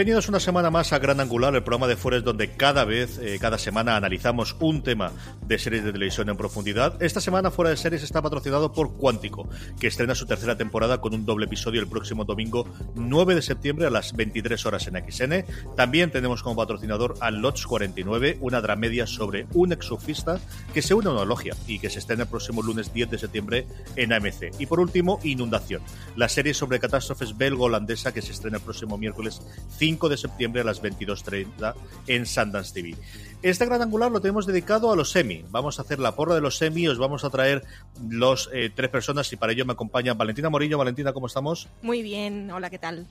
Bienvenidos una semana más a Gran Angular, el programa de Fuera donde cada vez, eh, cada semana analizamos un tema de series de televisión en profundidad. Esta semana Fuera de Series está patrocinado por Cuántico, que estrena su tercera temporada con un doble episodio el próximo domingo 9 de septiembre a las 23 horas en XN. También tenemos como patrocinador a Lots 49, una dramedia sobre un exofista que se une a una logia y que se estrena el próximo lunes 10 de septiembre en AMC. Y por último, Inundación, la serie sobre catástrofes belgo-holandesa que se estrena el próximo miércoles 5 de septiembre a las 22.30 en Sundance TV. Este gran angular lo tenemos dedicado a los semi. Vamos a hacer la porra de los semi. Os vamos a traer los eh, tres personas y para ello me acompaña Valentina Morillo. Valentina, ¿cómo estamos? Muy bien. Hola, ¿qué tal?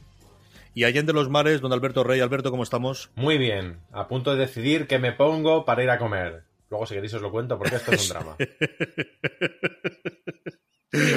Y de los Mares, don Alberto Rey. Alberto, ¿cómo estamos? Muy bien. A punto de decidir qué me pongo para ir a comer. Luego, si queréis, os lo cuento porque esto es un drama.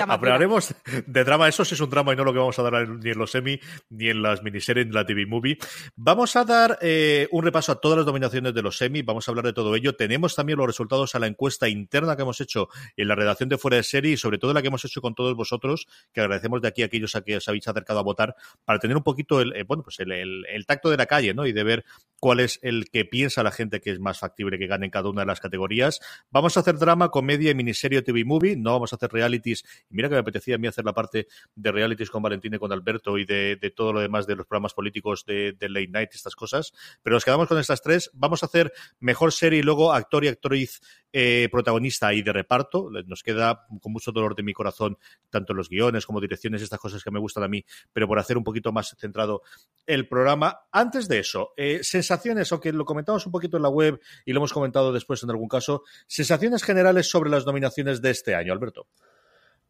Hablaremos de drama, eso sí es un drama y no lo que vamos a dar ni en los semi, ni en las miniseries, ni en la TV Movie. Vamos a dar eh, un repaso a todas las dominaciones de los semi, vamos a hablar de todo ello. Tenemos también los resultados a la encuesta interna que hemos hecho en la redacción de Fuera de Serie y sobre todo la que hemos hecho con todos vosotros, que agradecemos de aquí a aquellos a que os habéis acercado a votar, para tener un poquito el, eh, bueno, pues el, el, tacto de la calle, ¿no? Y de ver cuál es el que piensa la gente que es más factible que gane en cada una de las categorías. Vamos a hacer drama, comedia y miniserie TV Movie, no vamos a hacer realities y mira que me apetecía a mí hacer la parte de realities con Valentín y con Alberto y de, todo lo demás de los programas políticos de, Late Night estas cosas. Pero nos quedamos con estas tres. Vamos a hacer mejor serie y luego actor y actriz eh, protagonista y de reparto. Nos queda con mucho dolor de mi corazón, tanto los guiones como direcciones, estas cosas que me gustan a mí, pero por hacer un poquito más centrado el programa. Antes de eso, eh, sensaciones, aunque lo comentamos un poquito en la web y lo hemos comentado después en algún caso, sensaciones generales sobre las nominaciones de este año, Alberto.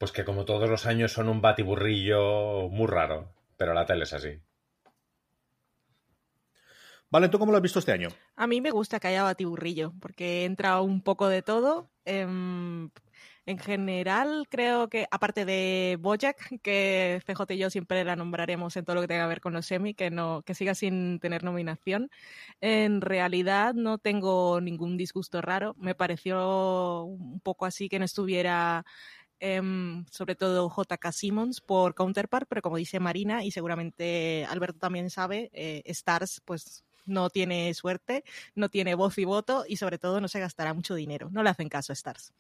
Pues que como todos los años son un batiburrillo muy raro, pero la tele es así. Vale, ¿tú cómo lo has visto este año? A mí me gusta que haya batiburrillo, porque entra un poco de todo. Em, en general, creo que, aparte de Bojack, que CJ y yo siempre la nombraremos en todo lo que tenga que ver con los semi, que, no, que siga sin tener nominación, en realidad no tengo ningún disgusto raro. Me pareció un poco así que no estuviera Em, sobre todo JK Simmons por Counterpart, pero como dice Marina y seguramente Alberto también sabe, eh, Stars pues no tiene suerte, no tiene voz y voto y sobre todo no se gastará mucho dinero. No le hacen caso a Stars.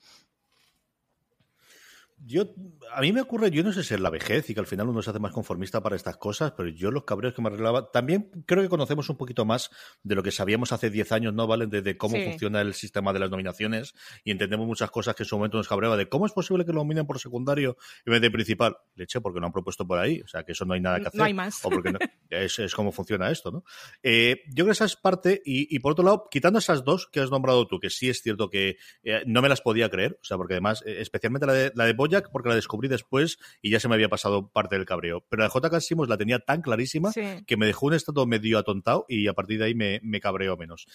Yo, a mí me ocurre, yo no sé si es la vejez y que al final uno se hace más conformista para estas cosas, pero yo los cabreos que me arreglaba, también creo que conocemos un poquito más de lo que sabíamos hace 10 años, ¿no? ¿Vale? De, cómo funciona el sistema de las nominaciones y entendemos muchas cosas que en su momento nos cabreaba, de cómo es posible que lo nominen por secundario en vez de principal. Leche, porque lo han propuesto por ahí, o sea, que eso no hay nada que hacer. No hay más. O porque es, es como funciona esto, ¿no? Eh, yo creo que esa es parte, y, por otro lado, quitando esas dos que has nombrado tú, que sí es cierto que eh, no me las podía creer, o sea, porque además, eh, especialmente la de, la de Boyack, porque la descubrí después y ya se me había pasado parte del cabreo. Pero la de J.K. Simmons la tenía tan clarísima que me dejó un estado medio atontado y a partir de ahí me, me cabreó menos.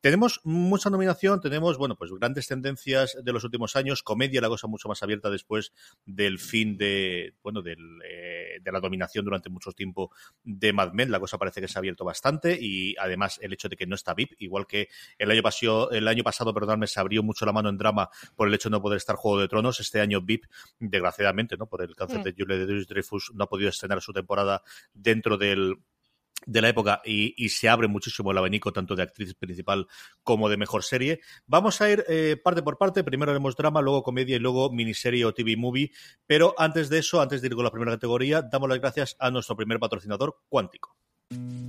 Tenemos mucha nominación, tenemos, bueno, pues grandes tendencias de los últimos años, comedia, la cosa mucho más abierta después del fin de, bueno, del, eh, de la dominación durante mucho tiempo de Mad Men, la cosa parece que se ha abierto bastante y además el hecho de que no está VIP, igual que el año, pasado, el año pasado, perdóname, se abrió mucho la mano en drama por el hecho de no poder estar Juego de Tronos, este año VIP, desgraciadamente, ¿no? Por el cáncer mm. de Julie de Dreyfus no ha podido estrenar su temporada dentro del, de la época y, se abre muchísimo el abanico tanto de actriz principal como de mejor serie. Vamos a ir eh, parte por parte, primero haremos drama, luego comedia y luego miniserie o TV movie, pero antes de eso, antes de ir con la primera categoría, damos las gracias a nuestro primer patrocinador, Cuántico.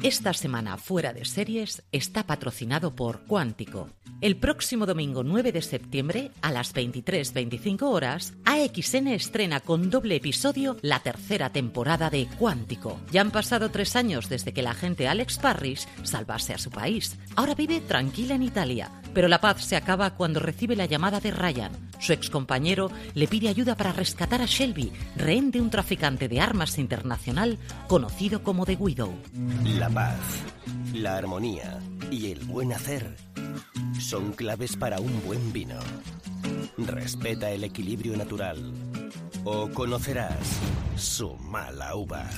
Esta semana fuera de series está patrocinado por Cuántico. El próximo domingo 9 de septiembre, a las 23.25 horas, AXN estrena con doble episodio la tercera temporada de Cuántico. Ya han pasado tres años desde que la agente Alex Parrish salvase a su país. Ahora vive tranquila en Italia, pero la paz se acaba cuando recibe la llamada de Ryan. Su excompañero le pide ayuda para rescatar a Shelby, rehén de un traficante de armas internacional conocido como The Widow. La paz, la armonía y el buen hacer son claves para un buen vino. Respeta el equilibrio natural o conocerás su mala uva.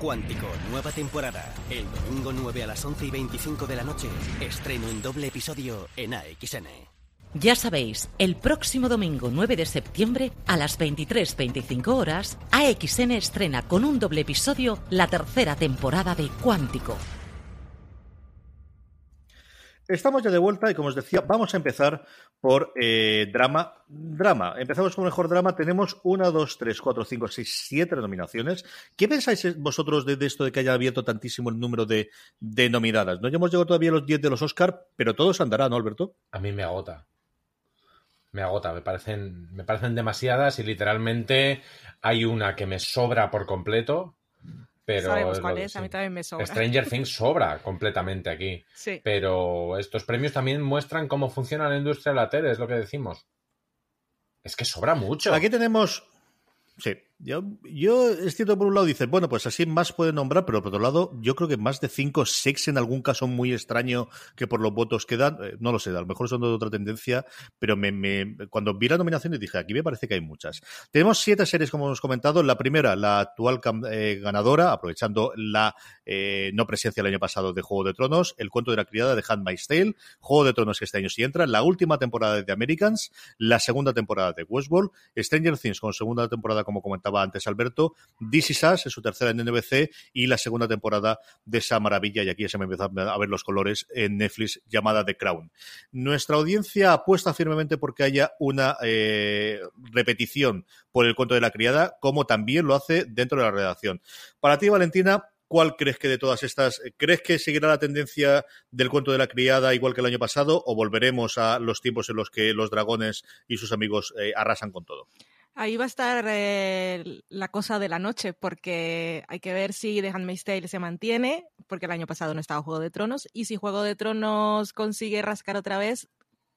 Cuántico, nueva temporada. El domingo 9 a las 11 y 25 de la noche. Estreno en doble episodio en AXN. Ya sabéis, el próximo domingo 9 de septiembre a las 23.25 horas, AXN estrena con un doble episodio la tercera temporada de Cuántico. Estamos ya de vuelta y como os decía, vamos a empezar por eh, drama. Drama. Empezamos con mejor drama. Tenemos una, dos, tres, cuatro, cinco, seis, siete nominaciones. ¿Qué pensáis vosotros de, de esto de que haya abierto tantísimo el número de, de nominadas? No hemos llegado todavía a los 10 de los Oscar, pero todos andará, ¿no, Alberto? A mí me agota. Me agota, me parecen, me parecen demasiadas y literalmente hay una que me sobra por completo, pero Sabemos cuál es, a mí también me sobra. Stranger Things sobra completamente aquí. Sí. Pero estos premios también muestran cómo funciona la industria de la tele, es lo que decimos. Es que sobra mucho. Aquí tenemos. Sí. Yo, yo es cierto, por un lado dices, bueno, pues así más puede nombrar, pero por otro lado, yo creo que más de cinco, seis en algún caso muy extraño que por los votos que dan, eh, no lo sé, a lo mejor son de otra tendencia, pero me, me- cuando vi las nominaciones dije, aquí me parece que hay muchas. Tenemos siete series, como hemos comentado. La primera, la actual eh, ganadora, aprovechando la eh, no presencia el año pasado de Juego de Tronos, El cuento de la criada de Handmaid's Tale, Juego de Tronos que este año sí entra, la última temporada de The Americans, la segunda temporada de Westworld, Stranger Things con segunda temporada, como comentaba antes Alberto, This Is Us, en su tercera en NBC, y la segunda temporada de esa maravilla, y aquí ya se me empiezan a ver los colores, en Netflix, llamada The Crown. Nuestra audiencia apuesta firmemente porque haya una eh, repetición por el cuento de la criada, como también lo hace dentro de la redacción. Para ti, Valentina, ¿Cuál crees que de todas estas, crees que seguirá la tendencia del cuento de la criada igual que el año pasado o volveremos a los tiempos en los que los dragones y sus amigos eh, arrasan con todo? Ahí va a estar eh, la cosa de la noche, porque hay que ver si The Handmaid's Tale se mantiene, porque el año pasado no estaba Juego de Tronos, y si Juego de Tronos consigue rascar otra vez,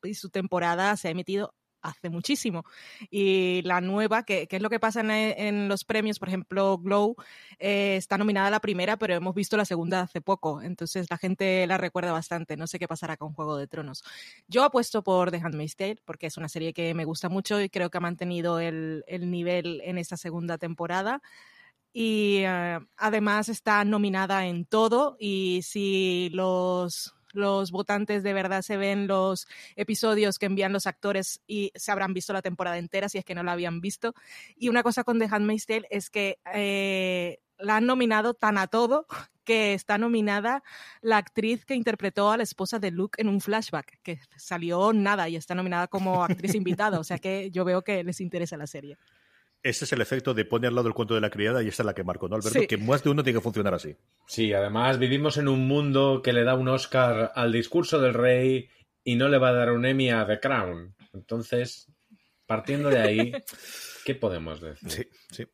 y su temporada se ha emitido hace muchísimo. Y la nueva, que, que es lo que pasa en, los premios, por ejemplo, Glow eh, está nominada la primera, pero hemos visto la segunda hace poco, entonces la gente la recuerda bastante. No sé qué pasará con Juego de Tronos. Yo apuesto por The Handmaid's Tale, porque es una serie que me gusta mucho y creo que ha mantenido el, el nivel en esta segunda temporada y uh, además está nominada en todo y si los los votantes de verdad se ven los episodios que envían los actores y se habrán visto la temporada entera si es que no la habían visto. Y una cosa con The Handmaid's Tale es que eh, la han nominado tan a todo que está nominada la actriz que interpretó a la esposa de Luke en un flashback, que salió nada y está nominada como actriz invitada. O sea que yo veo que les interesa la serie. Ese es el efecto de poner al lado el cuento de la criada y esta es la que marco, ¿no, Alberto? Sí. Que más de uno tiene que funcionar así. Sí, además vivimos en un mundo que le da un Oscar al discurso del rey y no le va a dar un Emmy a The Crown. Entonces, partiendo de ahí, ¿qué podemos decir? Sí, sí.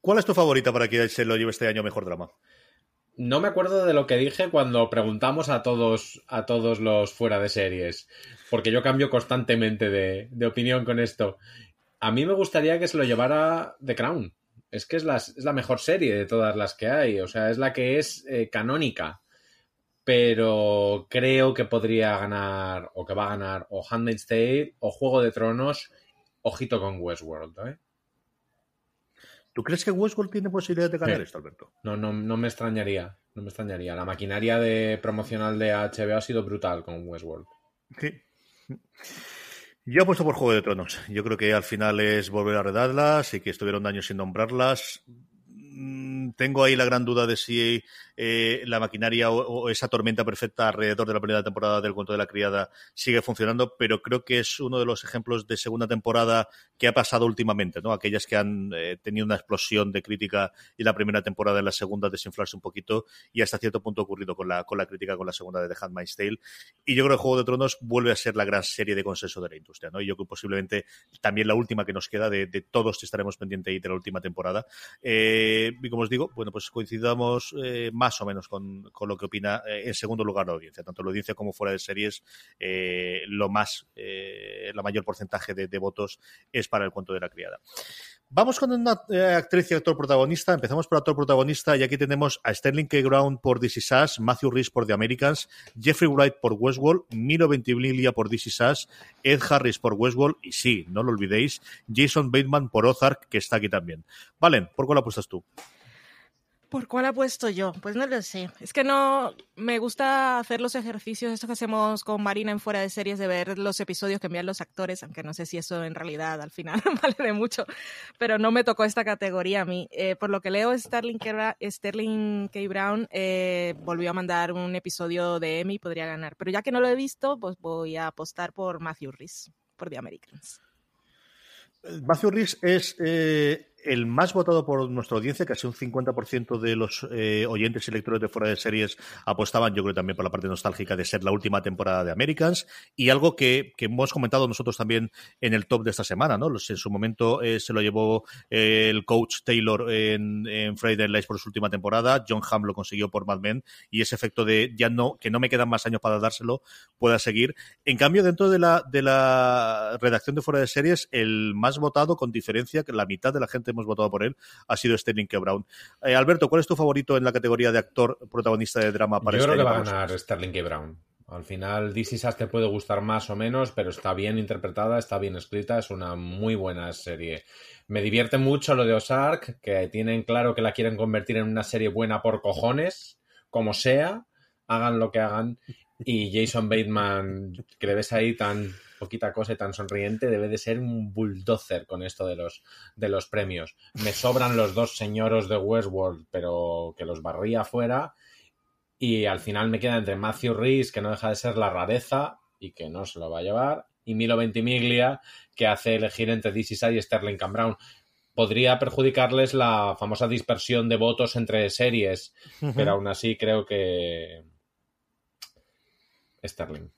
¿Cuál es tu favorita para que se lo lleve este año mejor drama? No me acuerdo de lo que dije cuando preguntamos a todos, a todos los fuera de series, porque yo cambio constantemente de, de opinión con esto. A mí me gustaría que se lo llevara The Crown. Es que es la, es la mejor serie de todas las que hay. O sea, es la que es eh, canónica. Pero creo que podría ganar, o que va a ganar, o Handmaid's Tale, o Juego de Tronos, ojito con Westworld, ¿eh? ¿Tú crees que Westworld tiene posibilidad de ganar sí. esto, Alberto? No, no, no me extrañaría. No me extrañaría. La maquinaria de promocional de HBO ha sido brutal con Westworld. Sí. Yo he puesto por Juego de Tronos. Yo creo que al final es volver a redarlas y que estuvieron años sin nombrarlas. tengo ahí la gran duda de si eh, la maquinaria o, esa tormenta perfecta alrededor de la primera temporada del cuento de la criada sigue funcionando, pero creo que es uno de los ejemplos de segunda temporada que ha pasado últimamente, ¿no? Aquellas que han eh, tenido una explosión de crítica y la primera temporada en la segunda desinflarse un poquito y hasta cierto punto ocurrido con la, con la crítica con la segunda de The Handmaid's Tale. Y yo creo que Juego de Tronos vuelve a ser la gran serie de consenso de la industria, ¿no? Y yo creo que posiblemente también la última que nos queda de, de todos estaremos pendientes de la última temporada. Eh, y como os digo, bueno, pues coincidamos más o menos con, con lo que opina eh, en segundo lugar la audiencia, tanto la audiencia como fuera de series, eh, lo más, eh, la mayor porcentaje de, votos es para el cuento de la criada. Vamos con una actriz y actor protagonista. Empezamos por actor protagonista y aquí tenemos a Sterling K. Brown por This Is Us, Matthew Rhys por The Americans, Jeffrey Wright por Westworld, Milo Ventimiglia por This Is Us, Ed Harris por Westworld y sí, no lo olvidéis, Jason Bateman por Ozark, que está aquí también. Valen, ¿por cuál apuestas tú? ¿Por cuál apuesto yo? Pues no lo sé. Es que no me gusta hacer los ejercicios, estos que hacemos con Marina en fuera de series, de ver los episodios que envían los actores, aunque no sé si eso en realidad al final vale de mucho, pero no me tocó esta categoría a mí. Eh, por lo que leo, Sterling K. Sterling K. Brown eh, volvió a mandar un episodio de Emmy, podría ganar. Pero ya que no lo he visto, pues voy a apostar por Matthew Rhys, por The Americans. Matthew Rhys es eh, el más votado por nuestra audiencia, casi un 50% de los eh, oyentes y lectores de fuera de series apostaban, yo creo también por la parte nostálgica, de ser la última temporada de Americans, y algo que, hemos comentado nosotros también en el top de esta semana, ¿no? En su momento eh, se lo llevó eh, el coach Taylor en, Friday Night por su última temporada, John Hamm lo consiguió por Mad Men, y ese efecto de ya no, que no me quedan más años para dárselo, pueda seguir. En cambio, dentro de la, de la redacción de fuera de series, el más votado, con diferencia, que la mitad de la gente hemos votado por él, ha sido Sterling K. Brown. Eh, Alberto, ¿cuál es tu favorito en la categoría de actor protagonista de drama para Yo este creo que año va a ganar Sterling K. Brown. Al final, Is Us te puede gustar más o menos, pero está bien interpretada, está bien escrita, es una muy buena serie. Me divierte mucho lo de Ozark, que tienen claro que la quieren convertir en una serie buena por cojones, como sea, hagan lo que hagan. Y Jason Bateman, que le ves ahí tan poquita cosa y tan sonriente, debe de ser un bulldozer con esto de los, de los premios. Me sobran los dos señoros de Westworld, pero que los barría afuera. Y al final me queda entre Matthew Rhys, que no deja de ser la rareza y que no se lo va a llevar, y Milo Ventimiglia, que hace elegir entre I y Sterling K. Brown. Podría perjudicarles la famosa dispersión de votos entre series, pero aún así creo que Sterling.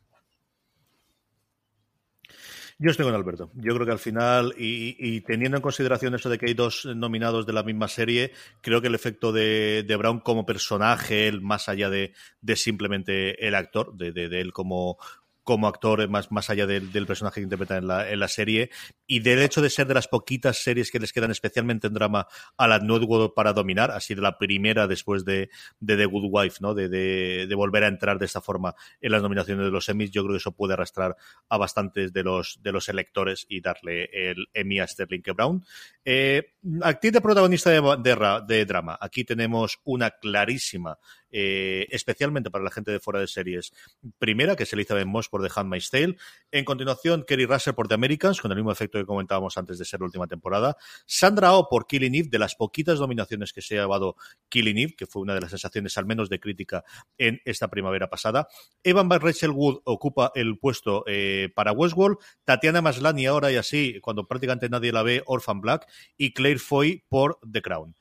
Yo estoy con Alberto. Yo creo que al final, y, y, teniendo en consideración eso de que hay dos nominados de la misma serie, creo que el efecto de, Brown como personaje, el más allá de, simplemente el actor, de, de él como, como actor, más, más allá del, del personaje que interpreta en la, en la, serie, y del hecho de ser de las poquitas series que les quedan especialmente en drama a la Network para dominar, así de la primera después de, de The Good Wife, ¿no? De, de, de, volver a entrar de esta forma en las nominaciones de los Emmys, yo creo que eso puede arrastrar a bastantes de los, de los electores y darle el Emmy a Sterling K. Brown. Eh, actriz de protagonista de, de, de drama. Aquí tenemos una clarísima eh, especialmente para la gente de fuera de series. Primera, que es Elizabeth Moss por The Handmaid's Tale. En continuación, Kerry Russell por The Americans, con el mismo efecto que comentábamos antes de ser la última temporada. Sandra Oh por Killing Eve, de las poquitas nominaciones que se ha llevado Killing Eve, que fue una de las sensaciones, al menos de crítica, en esta primavera pasada. Evan Rachel Wood ocupa el puesto eh, para Westworld. Tatiana Maslany ahora y así, cuando prácticamente nadie la ve, Orphan Black. Y Claire Foy por The Crown.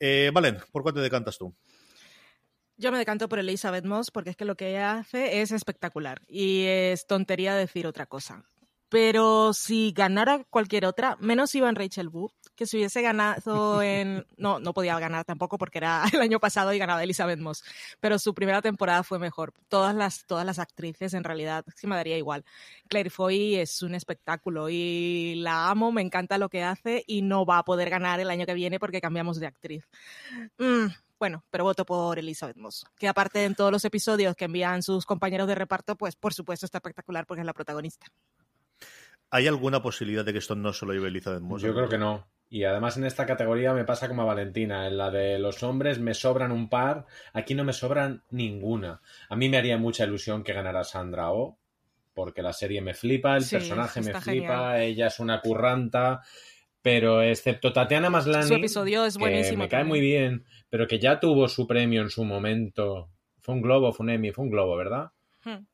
Eh, Valen, ¿por cuál te decantas tú? Yo me decanto por Elizabeth Moss porque es que lo que ella hace es espectacular y es tontería decir otra cosa. Pero si ganara cualquier otra, menos Ivan Rachel Wu, que si hubiese ganado en... No, no podía ganar tampoco porque era el año pasado y ganaba Elizabeth Moss, pero su primera temporada fue mejor. Todas las, todas las actrices en realidad sí me daría igual. Claire Foy es un espectáculo y la amo, me encanta lo que hace y no va a poder ganar el año que viene porque cambiamos de actriz. Mm, bueno, pero voto por Elizabeth Moss, que aparte en todos los episodios que envían sus compañeros de reparto, pues por supuesto está espectacular porque es la protagonista. ¿Hay alguna posibilidad de que esto no se lo lleve Elizabeth Moss? Yo creo que no. Y además en esta categoría me pasa como a Valentina. En la de los hombres me sobran un par. Aquí no me sobran ninguna. A mí me haría mucha ilusión que ganara Sandra O. Oh, porque la serie me flipa, el Sí, personaje me flipa, genial. ella es una curranta. Pero excepto Tatiana Maslany, Su episodio es que buenísimo. me cae muy bien, pero que ya tuvo su premio en su momento. Fue un globo, fue un Emmy, fue un globo, ¿verdad? Hmm.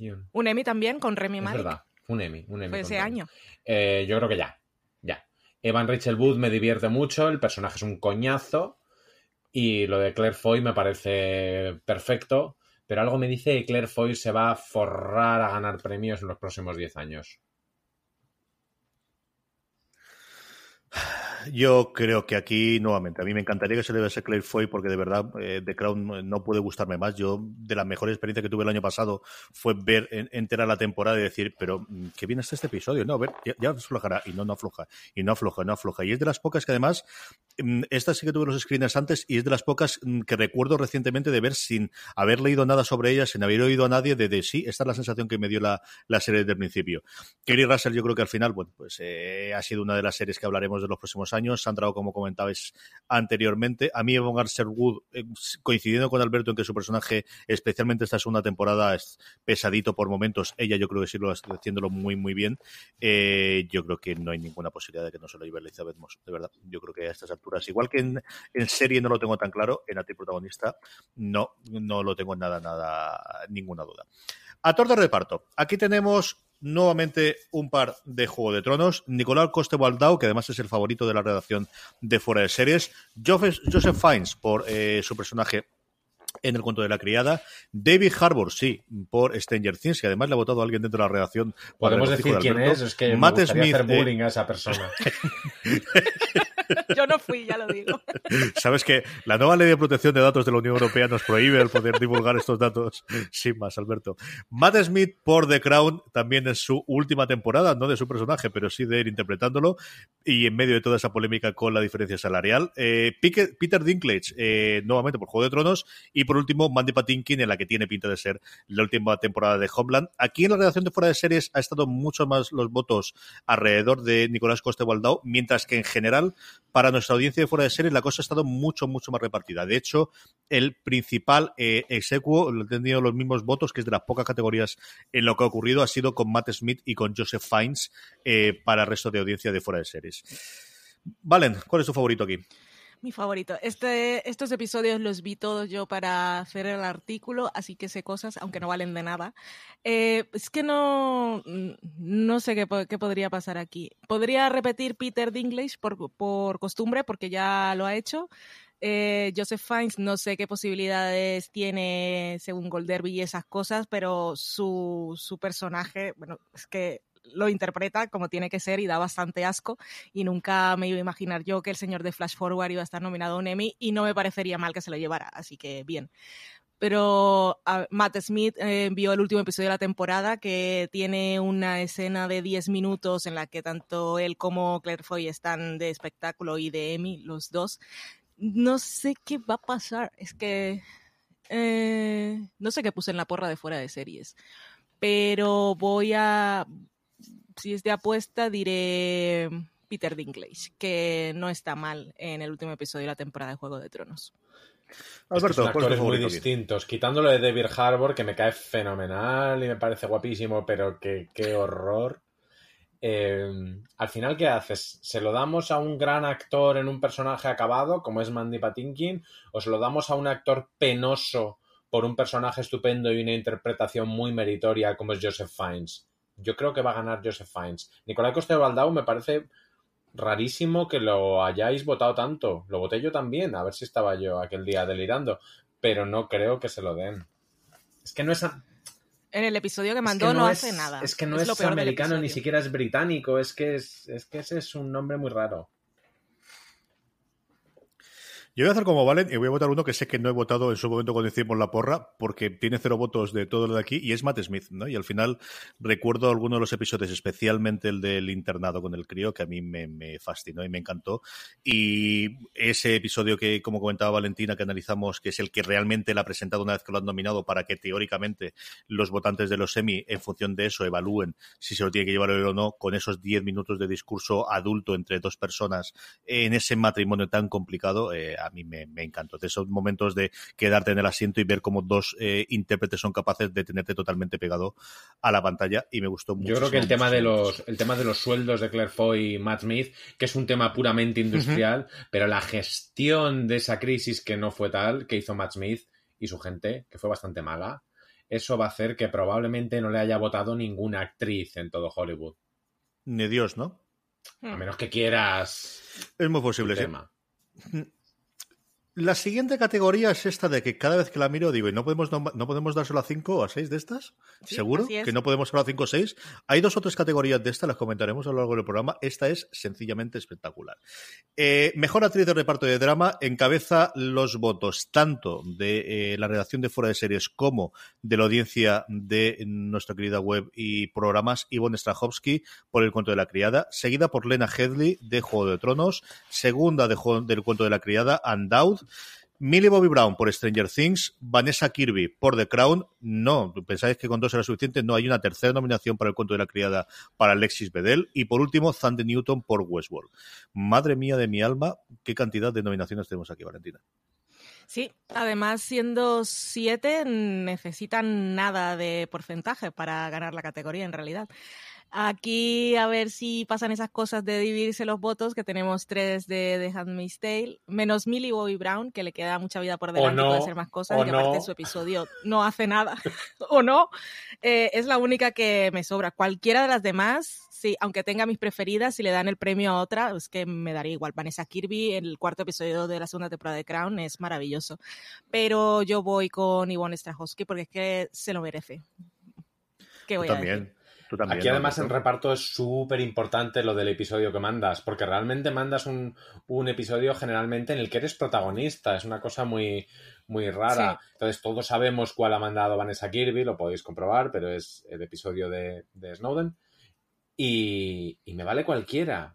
Un- Un Emmy también con Remy Es Malek. verdad, un Emmy, un Emmy. Fue ese Remy. año. Eh, yo creo que ya. Evan Rachel Wood me divierte mucho, el personaje es un coñazo y lo de Claire Foy me parece perfecto, pero algo me dice que Claire Foy se va a forrar a ganar premios en los próximos 10 años. Yo creo que aquí, nuevamente, a mí me encantaría que se le diese Claire Foy porque de verdad eh, The Crown no puede gustarme más. Yo, de la mejor experiencia que tuve el año pasado fue ver en- entera la temporada y decir, pero mm, qué bien está este episodio. No, a ver, ya, ya aflojará. Y no, no afloja. Y no afloja, no afloja. Y es de las pocas que además, mm, esta sí que tuve los screeners antes y es de las pocas mm, que recuerdo recientemente de ver sin haber leído nada sobre ella, sin haber oído a nadie, de sí, esta es la sensación que me dio la, la serie desde el principio. Kerry Russell, yo creo que al final, bueno, pues eh, ha sido una de las series que hablaremos de los próximos años. Sandra, como comentabais anteriormente, a mí Evan Wood, eh, coincidiendo con Alberto en que su personaje, especialmente esta segunda temporada, es pesadito por momentos. Ella, yo creo que sí lo está haciéndolo muy, muy bien. Eh, yo creo que no hay ninguna posibilidad de que no se lo lleve Elizabeth Moss, de verdad. Yo creo que a estas alturas, igual que en, en serie no lo tengo tan claro, en actriz protagonista no, no lo tengo nada, nada, ninguna duda. Actor de reparto. Aquí tenemos nuevamente un par de Juego de Tronos. Nicolás Coste Waldau, que además es el favorito de la redacción de Fuera de Series. Joseph, Joseph Fiennes, por eh, su personaje en el cuento de la criada. David Harbour, sí, por Stranger Things, que además le ha votado a alguien dentro de la redacción. por ¿Podemos decir de quién es? Es que Matt me Smith, hacer eh, bullying a esa persona. Yo no fui, ya lo digo. Sabes que la nueva ley de protección de datos de la Unión Europea nos prohíbe el poder divulgar estos datos sin más, Alberto. Matt Smith por The Crown también en su última temporada, no de su personaje, pero sí de él interpretándolo y en medio de toda esa polémica con la diferencia salarial. Eh, Peter Dinklage, eh, nuevamente por Juego de Tronos y por último Mandy Patinkin en la que tiene pinta de ser la última temporada de Homeland. Aquí en la redacción de Fuera de Series ha estado mucho más los votos alrededor de Nicolás Coste Waldau, mientras que en general para nuestra audiencia de fuera de series la cosa ha estado mucho, mucho más repartida. De hecho, el principal eh, execuo, lo tenido los mismos votos, que es de las pocas categorías en lo que ha ocurrido, ha sido con Matt Smith y con Joseph Fiennes eh, para el resto de audiencia de fuera de series. Valen, ¿cuál es tu favorito aquí? Mi favorito. Este, estos episodios los vi todos yo para hacer el artículo, así que sé cosas, aunque no valen de nada. Eh, es que no, no sé qué, qué podría pasar aquí. Podría repetir Peter Dinklage por, por costumbre, porque ya lo ha hecho. Eh, Joseph Fiennes, no sé qué posibilidades tiene según Golderby y esas cosas, pero su, su personaje, bueno, es que lo interpreta como tiene que ser y da bastante asco y nunca me iba a imaginar yo que el señor de Flash Forward iba a estar nominado a un Emmy y no me parecería mal que se lo llevara, así que bien. Pero Matt Smith eh, vio el último episodio de la temporada que tiene una escena de 10 minutos en la que tanto él como Claire Foy están de espectáculo y de Emmy, los dos. No sé qué va a pasar, es que eh, no sé qué puse en la porra de fuera de series, pero voy a, si es de apuesta, diré Peter Dinklage, que no está mal en el último episodio de la temporada de Juego de Tronos. Alberto, Es que son ¿cuál es tu actores muy distintos. Quitándolo de David Harbour, que me cae fenomenal y me parece guapísimo, pero que qué horror. Eh, al final, ¿qué haces? ¿Se lo damos a un gran actor en un personaje acabado, como es Mandy Patinkin, o se lo damos a un actor penoso por un personaje estupendo y una interpretación muy meritoria, como es Joseph Fiennes? Yo creo que va a ganar Joseph Fiennes. Nicolás Costa Baldau me parece rarísimo que lo hayáis votado tanto. Lo voté yo también, a ver si estaba yo aquel día delirando, pero no creo que se lo den. Es que no es, a- En el episodio que es mandó que no, es- hace nada. Es que no es, del americano, ni siquiera es británico, es que es, es que ese es un nombre muy raro. Yo voy a hacer como Valen y voy a votar uno que sé que no he votado en su momento cuando hicimos la porra, porque tiene cero votos de todo lo de aquí, y es Matt Smith, ¿no? Y al final recuerdo algunos de los episodios, especialmente el del internado con el crío, que a mí me, fascinó y me encantó. Y ese episodio que, como comentaba Valentina, que analizamos, que es el que realmente la ha presentado una vez que lo han nominado, para que teóricamente los votantes de los semi, en función de eso, evalúen si se lo tiene que llevar o no, con esos 10 minutos de discurso adulto entre dos personas en ese matrimonio tan complicado, eh, a mí me, encantó. De esos momentos de quedarte en el asiento y ver cómo dos eh, intérpretes son capaces de tenerte totalmente pegado a la pantalla y me gustó mucho. Yo creo que el tema de los, el tema de los sueldos de Claire Foy y Matt Smith, que es un tema puramente industrial, pero la gestión de esa crisis que no fue tal, que hizo Matt Smith y su gente, que fue bastante mala, eso va a hacer que probablemente no le haya votado ninguna actriz en todo Hollywood. Ni Dios, ¿no? A menos que quieras. Es muy posible, sí. La siguiente categoría es esta de que cada vez que la miro digo, ¿y no podemos, no, podemos dárselo a 5 o a 6 de estas? ¿Seguro? Que no podemos solo a 5 o 6. Hay dos o tres categorías de estas, las comentaremos a lo largo del programa. Esta es sencillamente espectacular. Eh, mejor actriz de reparto de drama encabeza los votos tanto de eh, la redacción de Fuera de Series como de la audiencia de nuestra querida web y programas, Ivonne Strahovski por El Cuento de la Criada, seguida por Lena Headley de Juego de Tronos, segunda de, del Cuento de la Criada, Andaud, Millie Bobby Brown por Stranger Things, Vanessa Kirby por The Crown. No, pensáis que con dos era suficiente. No, hay una tercera nominación para el cuento de la criada para Alexis Bedell. Y por último, Sandy Newton por Westworld. Madre mía de mi alma, qué cantidad de nominaciones tenemos aquí, Valentina. Sí, además siendo siete necesitan nada de porcentaje para ganar la categoría en realidad. Aquí a ver si pasan esas cosas de dividirse los votos, que tenemos tres de The Handmaid's Tale, menos Millie Bobby Brown, que le queda mucha vida por delante puede hacer más cosas, y que aparte su episodio no hace nada, o no, eh, es la única que me sobra. Cualquiera de las demás, sí, aunque tenga mis preferidas, si le dan el premio a otra, es que me daría igual. Vanessa Kirby, el cuarto episodio de la segunda temporada de Crown, es maravilloso. Pero yo voy con Ivonne Strahovski porque es que se lo merece. ¿Qué voy también. Aquí además en reparto es súper importante lo del episodio que mandas, porque realmente mandas un, episodio generalmente en el que eres protagonista, es una cosa muy, muy rara. Entonces todos sabemos cuál ha mandado Vanessa Kirby, lo podéis comprobar, pero es el episodio de, Snowden. Y, me vale cualquiera.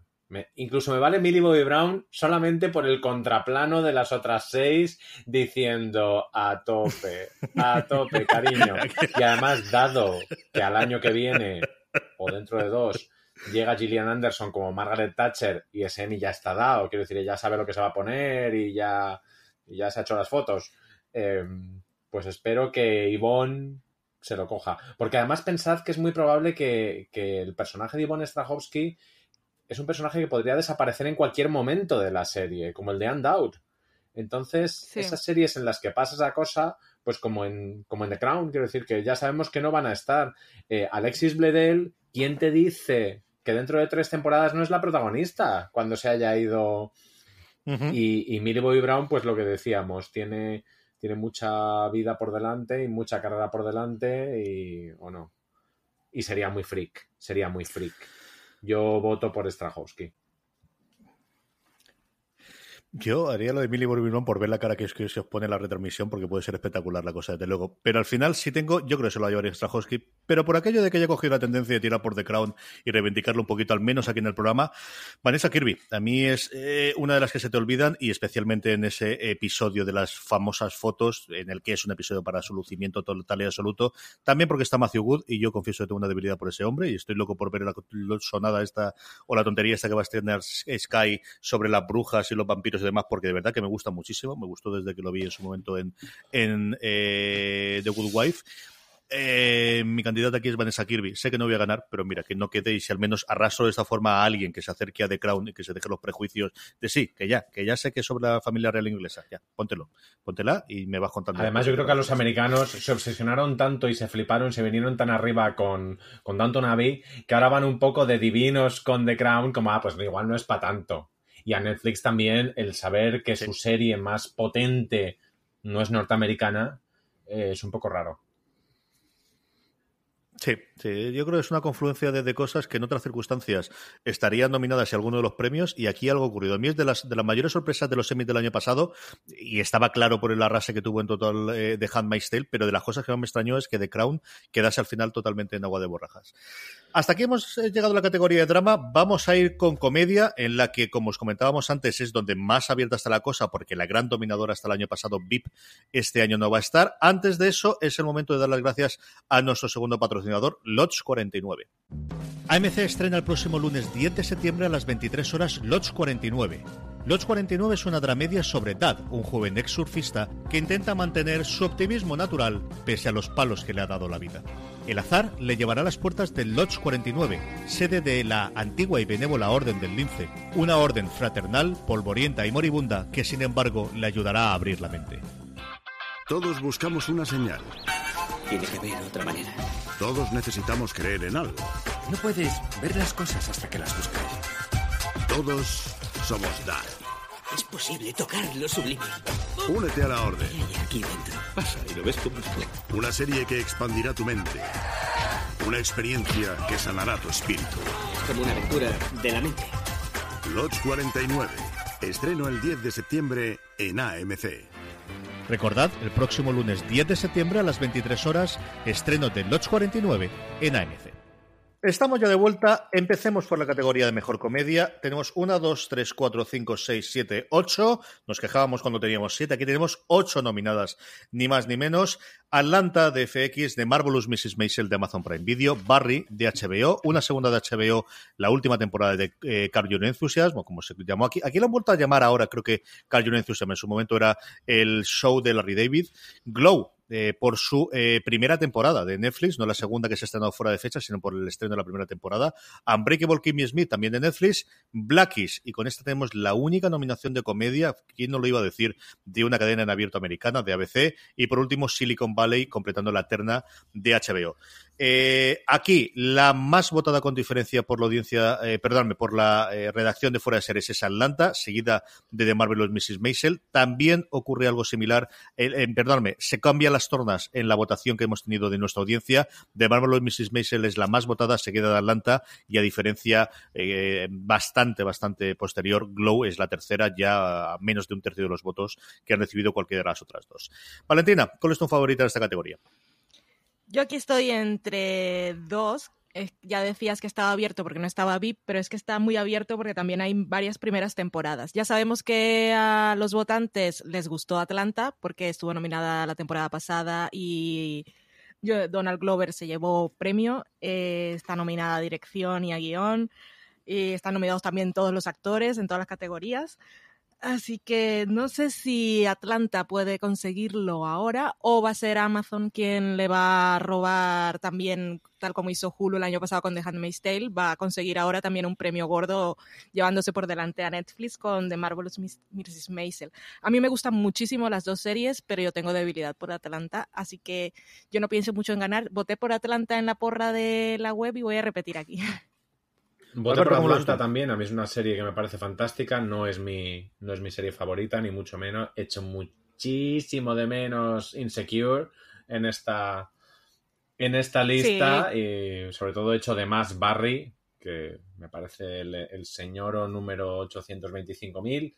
Incluso me vale Millie Bobby Brown solamente por el contraplano de las otras seis diciendo a tope, a tope, cariño. Y además, dado que al año que viene o dentro de dos llega Gillian Anderson como Margaret Thatcher y ese Emmy ya está dado, quiero decir, ella sabe lo que se va a poner y ya, ya se ha hecho las fotos, eh, pues espero que Yvonne se lo coja. Porque además pensad que es muy probable que, el personaje de Yvonne Strahovski es un personaje que podría desaparecer en cualquier momento de la serie, como el de Undoubted. Entonces, esas series en las que pasa esa cosa, pues como en, como en The Crown, quiero decir que ya sabemos que no van a estar. Eh, Alexis Bledel, ¿quién te dice que dentro de tres temporadas no es la protagonista cuando se haya ido? Y, y Millie Bobby Brown, pues lo que decíamos, tiene, tiene mucha vida por delante y mucha carrera por delante y o no. Y sería muy freak, sería muy freak. Yo voto por Strahovski. Yo haría lo de Millie Bobby por ver la cara que, es que se os pone en la retransmisión, porque puede ser espectacular la cosa, desde luego. Pero al final, sí tengo, yo creo que se lo va a llevar pero por aquello de que haya cogido la tendencia de tirar por The Crown y reivindicarlo un poquito, al menos aquí en el programa, Vanessa Kirby, a mí es eh, una de las que se te olvidan, y especialmente en ese episodio de las famosas fotos, en el que es un episodio para su lucimiento total y absoluto, también porque está Matthew Wood, y yo confieso que tengo una debilidad por ese hombre, y estoy loco por ver la, sonada esta, o la tontería esta que va a estrenar Sky sobre las brujas y los vampiros y demás, porque de verdad que me gusta muchísimo. Me gustó desde que lo vi en su momento en, eh, The Good Wife. Eh, mi candidata aquí es Vanessa Kirby. Sé que no voy a ganar, pero mira, que no quede y si al menos arraso de esta forma a alguien que se acerque a The Crown y que se deje los prejuicios de sí, que ya, que ya sé que es sobre la familia real inglesa. Ya, póntelo, póntela y me vas contando. Además, yo creo que a los americanos se obsesionaron tanto y se fliparon, se vinieron tan arriba con, con Downton Abbey que ahora van un poco de divinos con The Crown, como, ah, pues igual no es para tanto. Y a Netflix también el saber que su serie más potente no es norteamericana eh, es un poco raro. Sí, sí, yo creo que es una confluencia de, cosas que en otras circunstancias estarían nominadas y alguno de los premios, y aquí algo ocurrido. A mí es de las, de las mayores sorpresas de los semis del año pasado, y estaba claro por el arrase que tuvo en total eh, de Handmaid's Tale, pero de las cosas que más me extrañó es que The Crown quedase al final totalmente en agua de borrajas. Hasta aquí hemos eh, llegado a la categoría de drama. Vamos a ir con comedia, en la que, como os comentábamos antes, es donde más abierta está la cosa, porque la gran dominadora hasta el año pasado, VIP, este año no va a estar. Antes de eso, es el momento de dar las gracias a nuestro segundo patrocinador patrocinador Lodge 49. AMC estrena el próximo lunes 10 de septiembre a las 23 horas Lodge 49. Lodge 49 es una dramedia sobre Dad, un joven ex surfista que intenta mantener su optimismo natural pese a los palos que le ha dado la vida. El azar le llevará a las puertas del Lodge 49, sede de la antigua y benévola Orden del Lince, una orden fraternal, polvorienta y moribunda que sin embargo le ayudará a abrir la mente. Todos buscamos una señal. Tiene que haber otra manera. Todos necesitamos creer en algo. No puedes ver las cosas hasta que las buscas. Todos somos Dad. Es posible tocar lo sublime. Únete a la orden. ¿Qué hay aquí dentro? Pasa y lo ves como es. Una serie que expandirá tu mente. Una experiencia que sanará tu espíritu. Como una aventura de la mente. Lodge 49. Estreno el 10 de septiembre en AMC. Recordad, el próximo lunes 10 de septiembre a las 23 horas, estreno de Lodge 49 en AMC. Estamos ya de vuelta. Empecemos por la categoría de mejor comedia. Tenemos 1, 2, 3, 4, 5, 6, 7, 8. Nos quejábamos cuando teníamos 7. Aquí tenemos 8 nominadas, ni más ni menos. Atlanta de FX, de Marvelous Mrs. Maisel de Amazon Prime Video, Barry de HBO, una segunda de HBO, la última temporada de eh, Car Your Enthusiasm, como se llamó aquí. Aquí lo han vuelto a llamar ahora, creo que Car Your Enthusiasm en su momento era el show de Larry David. Glow eh, por su eh, primera temporada de Netflix, no la segunda que se ha estrenado fuera de fecha, sino por el estreno de la primera temporada. Unbreakable Kimmy Smith, también de Netflix. Blackies, y con esta tenemos la única nominación de comedia, ¿quién no lo iba a decir?, de una cadena en abierto americana, de ABC. Y por último, Silicon Valley, completando la terna de HBO. Eh, aquí, la más votada con diferencia por la audiencia, eh, perdónme, por la eh, redacción de Fuera de Series es Atlanta, seguida de The Marvelous Mrs. Maisel. También ocurre algo similar, perdónme, se cambian las tornas en la votación que hemos tenido de nuestra audiencia. The Marvelous Mrs. Maisel es la más votada, seguida de Atlanta, y a diferencia eh, bastante, bastante posterior, Glow es la tercera, ya a menos de un tercio de los votos que han recibido cualquiera de las otras dos. Valentina, ¿cuál es tu favorita de esta categoría? Yo aquí estoy entre dos. Ya decías que estaba abierto porque no estaba VIP, pero es que está muy abierto porque también hay varias primeras temporadas. Ya sabemos que a los votantes les gustó Atlanta porque estuvo nominada la temporada pasada y Donald Glover se llevó premio. eh, está nominada a dirección y a guion. Y están nominados también todos los actores en todas las categorías. Así que no sé si Atlanta puede conseguirlo ahora o va a ser Amazon quien le va a robar también, tal como hizo Hulu el año pasado con The Handmaid's Tale, va a conseguir ahora también un premio gordo llevándose por delante a Netflix con The Marvelous Mrs. Maisel. A mí me gustan muchísimo las dos series, pero yo tengo debilidad por Atlanta, así que yo no pienso mucho en ganar. Voté por Atlanta en la porra de la web y voy a repetir aquí. Voto Alberto, por ¿cómo lo ves Atlanta también. A mí es una serie que me parece fantástica. No es mi, no es mi serie favorita, ni mucho menos. He hecho muchísimo de menos Insecure en esta, en esta lista. Y sobre todo he hecho de más Barry, que me parece el, el señor o número 825.000.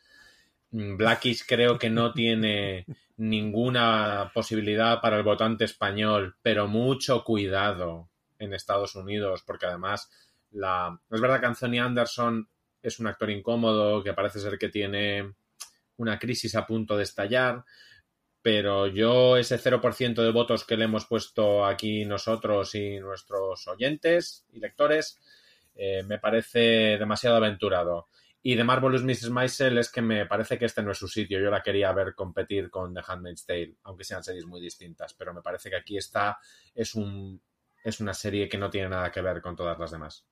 Mm, Blackish creo que no tiene ninguna posibilidad para el votante español, pero mucho cuidado en Estados Unidos, porque además la... es verdad que Anthony Anderson es un actor incómodo, que parece ser que tiene una crisis a punto de estallar, pero yo ese 0% de votos que le hemos puesto aquí nosotros y nuestros oyentes y lectores, eh, me parece demasiado aventurado. Y de Marvelous Mrs. Maisel es que me parece que este no es su sitio. Yo la quería ver competir con The Handmaid's Tale, aunque sean series muy distintas. Pero me parece que aquí está, es, un, es una serie que no tiene nada que ver con todas las demás.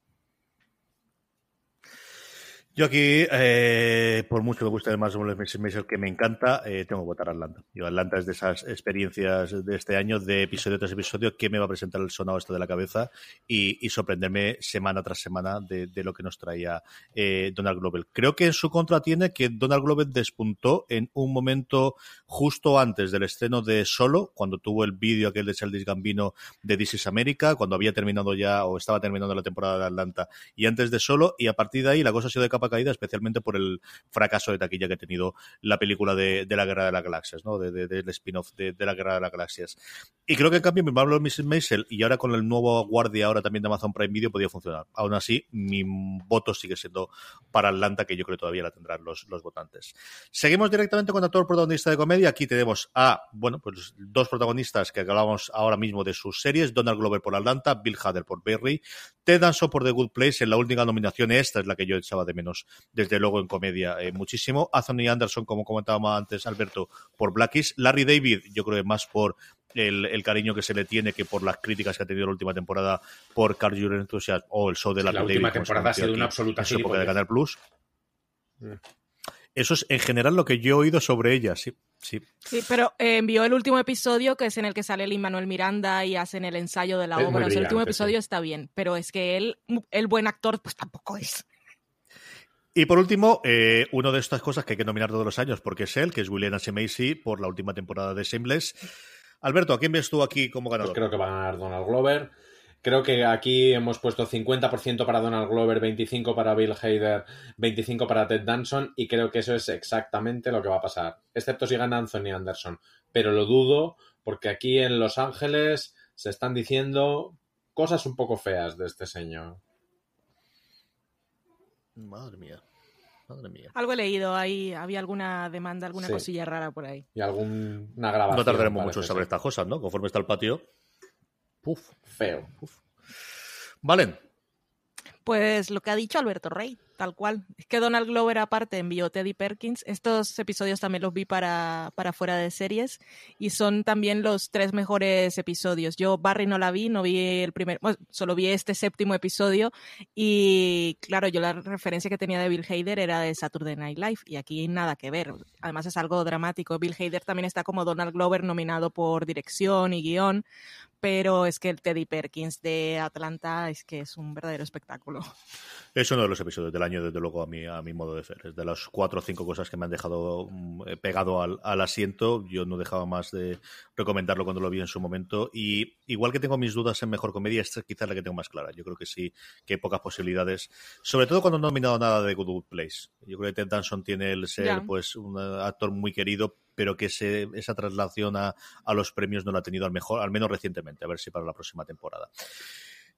Yo aquí, eh, por mucho me guste más Mrs. Maisel, que me encanta, eh, tengo que votar a Atlanta. Yo, Atlanta es de esas experiencias de este año, de episodio tras episodio, que me va a presentar el sonado esto de la cabeza y, sorprenderme semana tras semana de, lo que nos traía eh, Donald Glover. Creo que en su contra tiene que Donald Glover despuntó en un momento justo antes del estreno de Solo, cuando tuvo el vídeo aquel de Childish Gambino de This is America, cuando había terminado ya o estaba terminando la temporada de Atlanta, y antes de Solo, y a partir de ahí la cosa ha sido de capa caída, especialmente por el fracaso de taquilla que ha tenido la película de, la Guerra de las Galaxias, ¿no? De, de- del spin-off de, la Guerra de las Galaxias. Y creo que en cambio mi Marvelous Mrs. Maisel y ahora con el nuevo guardia ahora también de Amazon Prime Video podía funcionar. Aún así, mi voto sigue siendo para Atlanta, que yo creo todavía la tendrán los, votantes. Seguimos directamente con actor protagonista de comedia. Aquí tenemos a, bueno, pues dos protagonistas que hablábamos ahora mismo de sus series, Donald Glover por Atlanta, Bill Hader por Berry, Ted Danson por The Good Place, en la última nominación, esta es la que yo echaba de menos, desde luego en comedia eh, muchísimo, Anthony Anderson, como comentábamos antes Alberto, por Blackies, Larry David, yo creo que más por el, el, cariño que se le tiene que por las críticas que ha tenido la última temporada por Carl Jr. Enthusiasm o el show de la, la última temporada ha sido una absoluta en de Canal Plus. Eso es en general lo que yo he oído sobre ella, sí. Sí. sí, pero eh, envió el último episodio, que es en el que sale Lin Manuel Miranda y hacen el ensayo de la es obra. O sea, el último episodio sí. está bien, pero es que él, el buen actor, pues tampoco es. Y por último, eh, una de estas cosas que hay que nominar todos los años, porque es él, que es William H. Macy, por la última temporada de Shameless. Alberto, ¿a quién ves tú aquí como ganador? Pues creo que va a ganar Donald Glover. Creo que aquí hemos puesto 50% para Donald Glover, 25% para Bill Hader, 25% para Ted Danson y creo que eso es exactamente lo que va a pasar, excepto si gana Anthony Anderson. Pero lo dudo porque aquí en Los Ángeles se están diciendo cosas un poco feas de este señor. Madre mía. Madre mía. Algo he leído, ahí había alguna demanda, alguna sí. cosilla rara por ahí. Y alguna grabación. No tardaremos mucho en saber estas cosas, ¿no? Conforme está el patio. Puf, feo. Uf. Valen. Pues lo que ha dicho Alberto Rey, tal cual. Es que Donald Glover aparte envió Teddy Perkins. Estos episodios también los vi para, para fuera de series y son también los tres mejores episodios. Yo Barry no la vi, no vi el primer, bueno, solo vi este séptimo episodio y claro, yo la referencia que tenía de Bill Hader era de Saturday Night Live y aquí nada que ver. Además es algo dramático. Bill Hader también está como Donald Glover nominado por dirección y guion, pero es que el Teddy Perkins de Atlanta es que es un verdadero espectáculo. Es uno de los episodios del año, desde luego, a mi, a mi modo de ver. Es de las cuatro o cinco cosas que me han dejado um, pegado al, al, asiento. Yo no dejaba más de recomendarlo cuando lo vi en su momento. Y igual que tengo mis dudas en Mejor Comedia, esta es quizás la que tengo más clara. Yo creo que sí, que hay pocas posibilidades. Sobre todo cuando no he nominado nada de Good Place. Yo creo que Ted Danson tiene el ser yeah. pues un actor muy querido, pero que esa traslación a, los premios no la ha tenido al mejor, al menos recientemente, a ver si para la próxima temporada.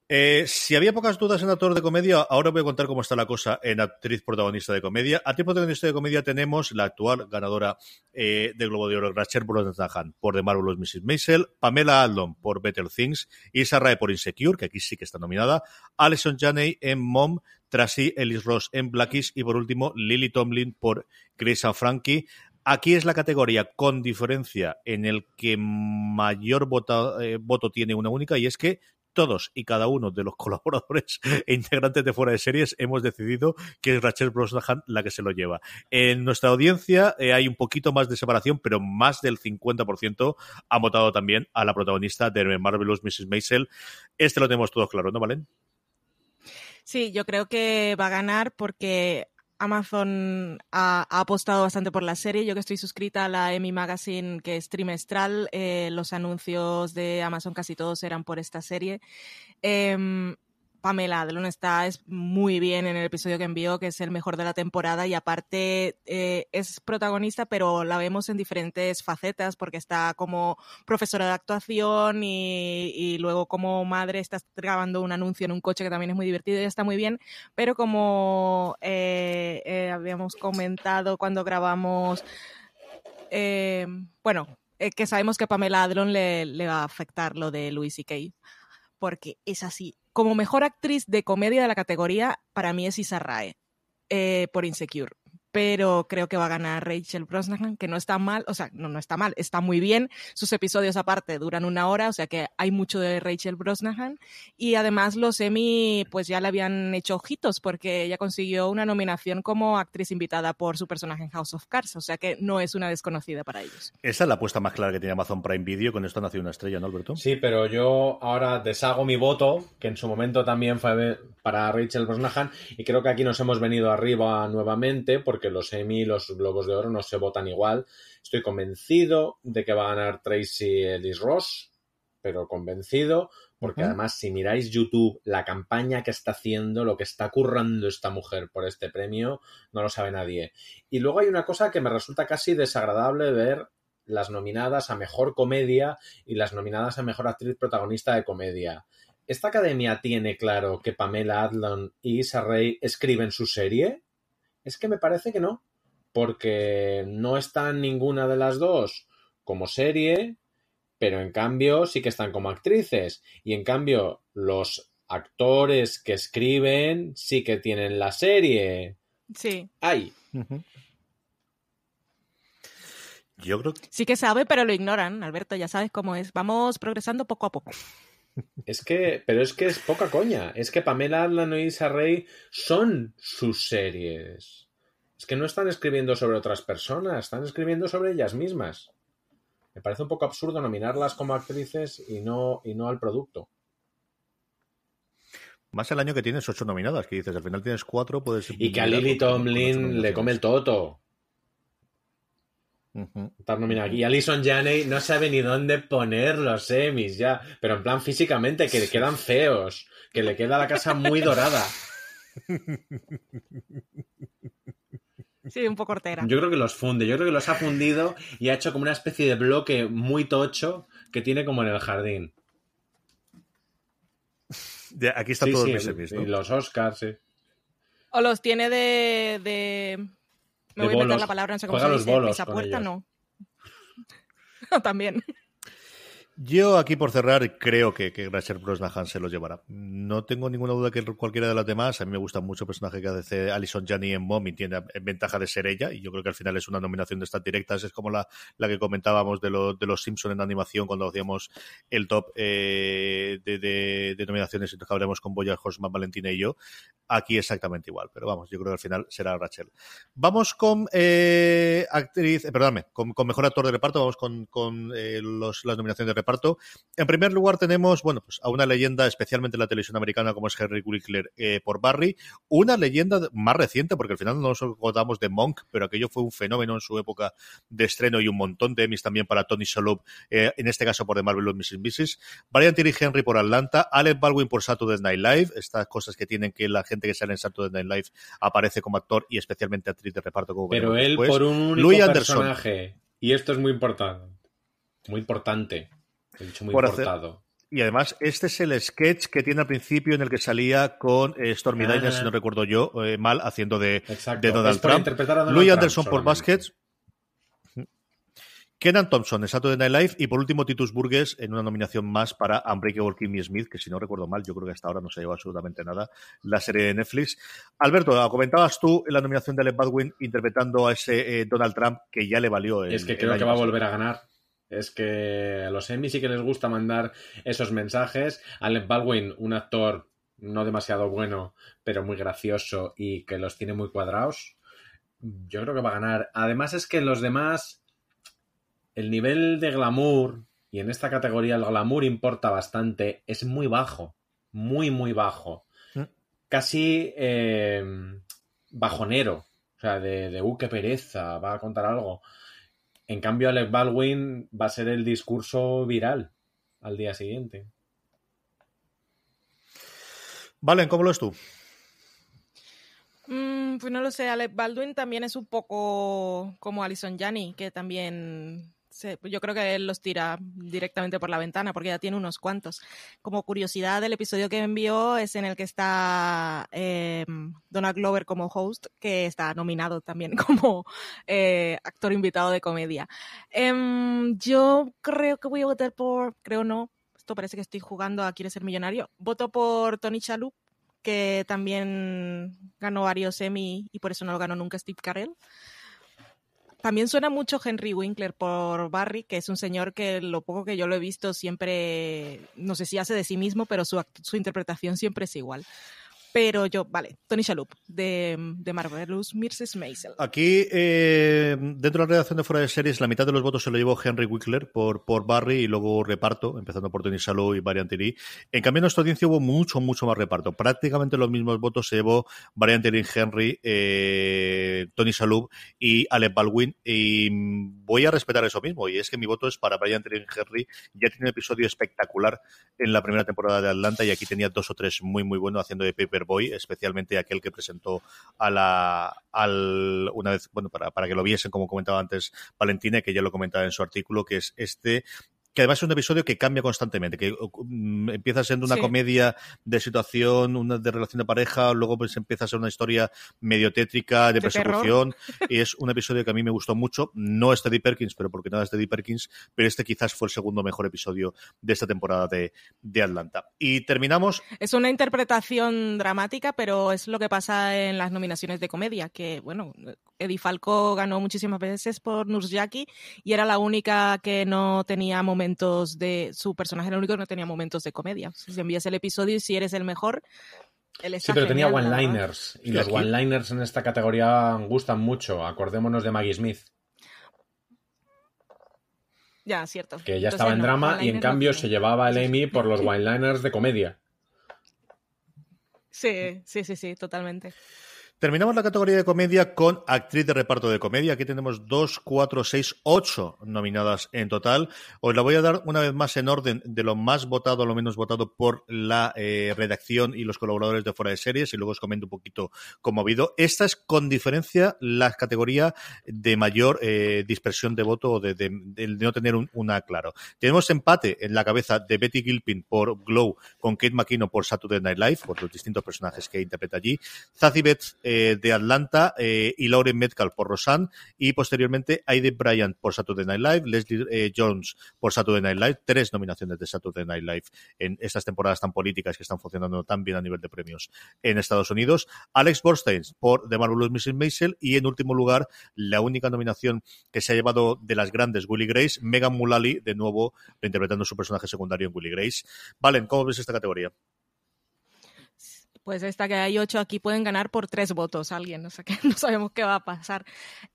Eh, si había pocas dudas en actor de comedia, ahora voy a contar cómo está la cosa en actriz protagonista de comedia. Actriz protagonista de comedia tenemos la actual ganadora eh, del Globo de Oro, Rachel Brosnahan, por The Marvelous Mrs. Maisel, Pamela Aldon por Better Things, Isa Rae por Insecure, que aquí sí que está nominada, Alison Janney en Mom, Tracy Ellis Ross en Blackies y por último Lily Tomlin por Grace and Frankie. Aquí es la categoría con diferencia en el que mayor eh, voto tiene una única y es que todos y cada uno de los colaboradores e integrantes de fuera de series hemos decidido que es Rachel Brosnahan la que se lo lleva. En nuestra audiencia eh, hay un poquito más de separación, pero más del 50% ha votado también a la protagonista de Marvelous Mrs. Maisel. Este lo tenemos todos claro, ¿no, Valen? Sí, yo creo que va a ganar porque Amazon ha, apostado bastante por la serie. Yo que estoy suscrita a la Emmy Magazine, que es trimestral, eh, los anuncios de Amazon casi todos eran por esta serie. Eh, Pamela Adlon está es muy bien en el episodio que envió, que es el mejor de la temporada y aparte eh, es protagonista, pero la vemos en diferentes facetas porque está como profesora de actuación y, y, luego como madre está grabando un anuncio en un coche que también es muy divertido y está muy bien, pero como eh, eh, habíamos comentado cuando grabamos, bueno, que sabemos que Pamela Adlon le, va a afectar lo de Louis C.K porque es así. Como mejor actriz de comedia de la categoría, para mí es Issa Rae, eh, por Insecure pero creo que va a ganar Rachel Brosnahan, que no está mal, o sea, no, no está mal, está muy bien. Sus episodios aparte duran una hora, o sea que hay mucho de Rachel Brosnahan. Y además los Emmy, pues ya le habían hecho ojitos, porque ella consiguió una nominación como actriz invitada por su personaje en House of Cards, o sea que no es una desconocida para ellos. Esa es la apuesta más clara que tiene Amazon Prime Video, con esto nació una estrella, ¿no, Alberto? Sí, pero yo ahora deshago mi voto, que en su momento también fue para Rachel Brosnahan, y creo que aquí nos hemos venido arriba nuevamente, porque porque los Emmy y los Globos de Oro no se votan igual. Estoy convencido de que va a ganar Tracy Ellis Ross, pero convencido, porque uh -huh. además si miráis YouTube, la campaña que está haciendo, lo que está currando esta mujer por este premio, no lo sabe nadie. Y luego hay una cosa que me resulta casi desagradable ver las nominadas a mejor comedia y las nominadas a mejor actriz protagonista de comedia. ¿Esta academia tiene claro que Pamela Adlon y Issa Rae escriben su serie? Es que me parece que no, porque no están ninguna de las dos como serie, pero en cambio sí que están como actrices. Y en cambio, los actores que escriben sí que tienen la serie. Sí. ¡Ay! Yo creo que... Sí que sabe, pero lo ignoran, Alberto, ya sabes cómo es. Vamos progresando poco a poco. Es que, pero es que es poca coña. Es que Pamela Adlan y Issa Rae son sus series. Es que no están escribiendo sobre otras personas, están escribiendo sobre ellas mismas. Me parece un poco absurdo nominarlas como actrices y no, y no al producto. Más el año que tienes ocho nominadas, que dices, al final tienes cuatro, puedes... Y que a Lily Tomlin le come el toto. Estar nominada aquí. Y Alison Janney no sabe ni dónde poner los semis ya. Pero en plan físicamente, que le quedan feos. Que le queda la casa muy dorada. Sí, un poco hortera. Yo creo que los funde. Yo creo que los ha fundido y ha hecho como una especie de bloque muy tocho que tiene como en el jardín. Aquí están Sí, todos sí, mis semis, ¿no? y los Oscars, sí. O los tiene de. de... Me voy a inventar bolos. la palabra, no sé cómo Juega se los dice. bolos Pisa puerta, ellos. no. También. Yo aquí por cerrar creo que, que Rachel Brosnahan se los llevará. No tengo ninguna duda que cualquiera de las demás. A mí me gusta mucho el personaje que hace Alison Janney en Mom y tiene en ventaja de ser ella. Y yo creo que al final es una nominación de estas directas. Es como la, que comentábamos de, lo- de los Simpson en animación cuando hacíamos el top eh, de, nominaciones y que hablamos con Boya Horseman, Valentina y yo. Aquí exactamente igual. Pero vamos, yo creo que al final será Rachel. Vamos con eh, actriz, eh, perdóname, con, con mejor actor de reparto, vamos con, con eh, los, las nominaciones de reparto. En primer lugar tenemos, bueno, pues a una leyenda, especialmente en la televisión americana, como es Henry Winkler eh, por Barry, una leyenda más reciente, porque al final no nos acordamos de Monk, pero aquello fue un fenómeno en su época de estreno y un montón de Emmys también para Tony Shalhoub, eh, en este caso por The Marvelous Mrs. Mrs. Brian Terry Henry por Atlanta, Alec Baldwin por Saturday Night Live, estas cosas que tienen que la gente que sale en Saturday Night Live aparece como actor y especialmente actriz de reparto como Pero él después. por un único Louis Anderson. personaje. Y esto es muy importante. Muy importante. He dicho muy Por hacer-. Y además, este es el sketch que tiene al principio en el que salía con eh, Stormy Ah. Daniels, si no recuerdo yo, eh, mal, haciendo de, de Donald Es Trump. Donald Louis Trump Anderson por. Baskets. Kenan Thompson en Saturday Night Live y por último Titus Burgess en una nominación más para Unbreakable Kimmy Smith, que si no recuerdo mal, yo creo que hasta ahora no se llevó absolutamente nada, la serie de Netflix. Alberto, comentabas tú la nominación de Alec Baldwin interpretando a ese eh, Donald Trump que ya le valió. el- Es que el creo que va a volver a ganar. Es que a los Emmy sí que les gusta mandar esos mensajes. Alec Baldwin, un actor no demasiado bueno, pero muy gracioso y que los tiene muy cuadrados. Yo creo que va a ganar. Además es que los demás, el nivel de glamour, y en esta categoría el glamour importa bastante, es muy bajo. Muy, muy bajo. ¿Mm? Casi eh, bajonero. O sea, de, de, uh, qué pereza, va a contar algo. En cambio, Alec Baldwin va a ser el discurso viral al día siguiente. Valen, ¿cómo lo es tú? Mm, pues no lo sé, Alec Baldwin también es un poco como Alison Janney, que también se- yo creo que él los tira directamente por la ventana porque ya tiene unos cuantos. Como curiosidad, el episodio que envió es en el que está eh, Donald Glover como host, que está nominado también como eh, actor invitado de comedia. Em, yo creo que voy a votar por, creo no, esto parece que estoy jugando a Quiere ser millonario. Voto por Tony Shalhoub, que también ganó varios Emmy y por eso no lo ganó nunca Steve Carell. También suena mucho Henry Winkler por Barry, que es un señor que lo poco que yo lo he visto siempre, no sé si hace de sí mismo, pero su, su interpretación siempre es igual. Pero yo, vale, Tony Shalhoub, de, de Marvelous Mrs. Maisel. Aquí, eh, dentro de la redacción de Fuera de Series, la mitad de los votos se lo llevó Henry Wickler por, por Barry y luego reparto, empezando por Tony Shalhoub y Varian Terry. En cambio, en nuestra audiencia hubo mucho, mucho más reparto. Prácticamente los mismos votos se llevó Varian Terry, Henry, eh, Tony Shalhoub y Alec Baldwin. Y voy a respetar eso mismo. Y es que mi voto es para Brian Terry Henry. Ya tiene un episodio espectacular en la primera temporada de Atlanta y aquí tenía dos o tres muy, muy buenos haciendo de Paper Superboy, especialmente aquel que presentó a la al una vez, bueno, para, para que lo viesen, como comentaba antes Valentina, que ya lo comentaba en su artículo, que es este que además es un episodio que cambia constantemente, que mm, empieza siendo una Sí. comedia de situación, una de relación de pareja, luego pues empieza a ser una historia medio tétrica, de, De persecución, y es un episodio que a mí me gustó mucho, no es Teddy Perkins, pero porque nada es Teddy Perkins, pero este quizás fue el segundo mejor episodio de esta temporada de, de Atlanta. Y terminamos, Es una interpretación dramática, pero es lo que pasa en las nominaciones de comedia, que, bueno, Eddie Falco ganó muchísimas veces por Nurjaki y era la única que no tenía momentos de... Su personaje era el único que no tenía momentos de comedia. Si envías el episodio y si eres el mejor, él Sí, está pero tenía genial, one-liners. Y Sí, los aquí- one-liners en esta categoría gustan mucho. Acordémonos de Maggie Smith, Ya, cierto. que ya Entonces, estaba en no, drama y en no cambio se llevaba el Emmy por los one-liners de comedia. Sí, sí, sí, sí, totalmente. Terminamos la categoría de comedia con actriz de reparto de comedia. Aquí tenemos dos, cuatro, seis, ocho nominadas en total. Os la voy a dar una vez más en orden de lo más votado a lo menos votado por la eh, redacción y los colaboradores de Fuera de Series y luego os comento un poquito cómo ha. Esta es con diferencia la categoría de mayor eh, dispersión de voto o de, de- no tener un- una claro. Tenemos empate en la cabeza de Betty Gilpin por Glow con Kate McKinnon por Saturday Night Live, por los distintos personajes que interpreta allí. De Atlanta eh, y Lauren Metcalf por Roseanne y posteriormente Aide Bryant por Saturday Night Live, Leslie eh, Jones por Saturday Night Live, tres nominaciones de Saturday Night Live en estas temporadas tan políticas que están funcionando tan bien a nivel de premios en Estados Unidos, Alex Borstein por The Marvelous Mrs. Maisel y en último lugar la única nominación que se ha llevado de las grandes Willy Grace, Megan Mullally de nuevo interpretando su personaje secundario en Willy Grace. Valen, ¿cómo ves esta categoría? Pues esta que hay ocho aquí pueden ganar por tres votos alguien, o sea que no sabemos qué va a pasar.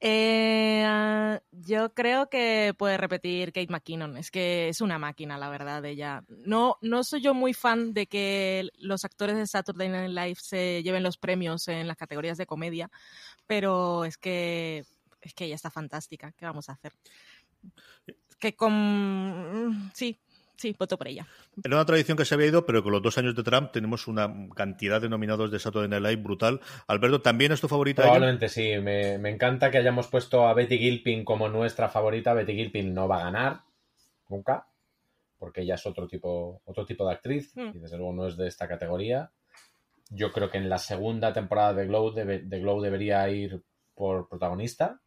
Eh, ah, yo creo que puede repetir Kate McKinnon, es que es una máquina, la verdad, ella. No, no soy yo muy fan de que los actores de Saturday Night Live se lleven los premios en las categorías de comedia, pero es que es que ella está fantástica, ¿qué vamos a hacer? Que con... Sí, sí, voto por ella. Era una tradición que se había ido, pero con los dos años de Trump tenemos una cantidad de nominados de Saturday Night Live brutal. Alberto, ¿también es tu favorita? Probablemente sí. Me, me encanta que hayamos puesto a Betty Gilpin como nuestra favorita. Betty Gilpin no va a ganar nunca, porque ella es otro tipo, otro tipo de actriz Mm. y desde luego no es de esta categoría. Yo creo que en la segunda temporada de Glow, debe- de Glow debería ir por protagonista.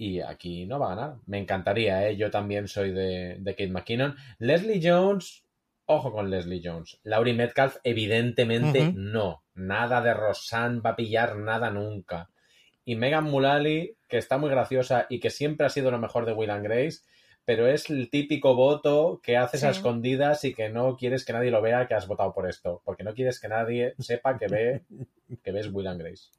Y aquí no va a ganar. Me encantaría, ¿eh? Yo también soy de, de Kate McKinnon. Leslie Jones, ojo con Leslie Jones. Laurie Metcalf, evidentemente no. Nada de Rosanne va a pillar nada nunca. Y Megan Mullally, que está muy graciosa y que siempre ha sido lo mejor de Will and Grace, pero es el típico voto que haces a escondidas y que no quieres que nadie lo vea que has votado por esto, porque no quieres que nadie sepa que ve que ves Will and Grace.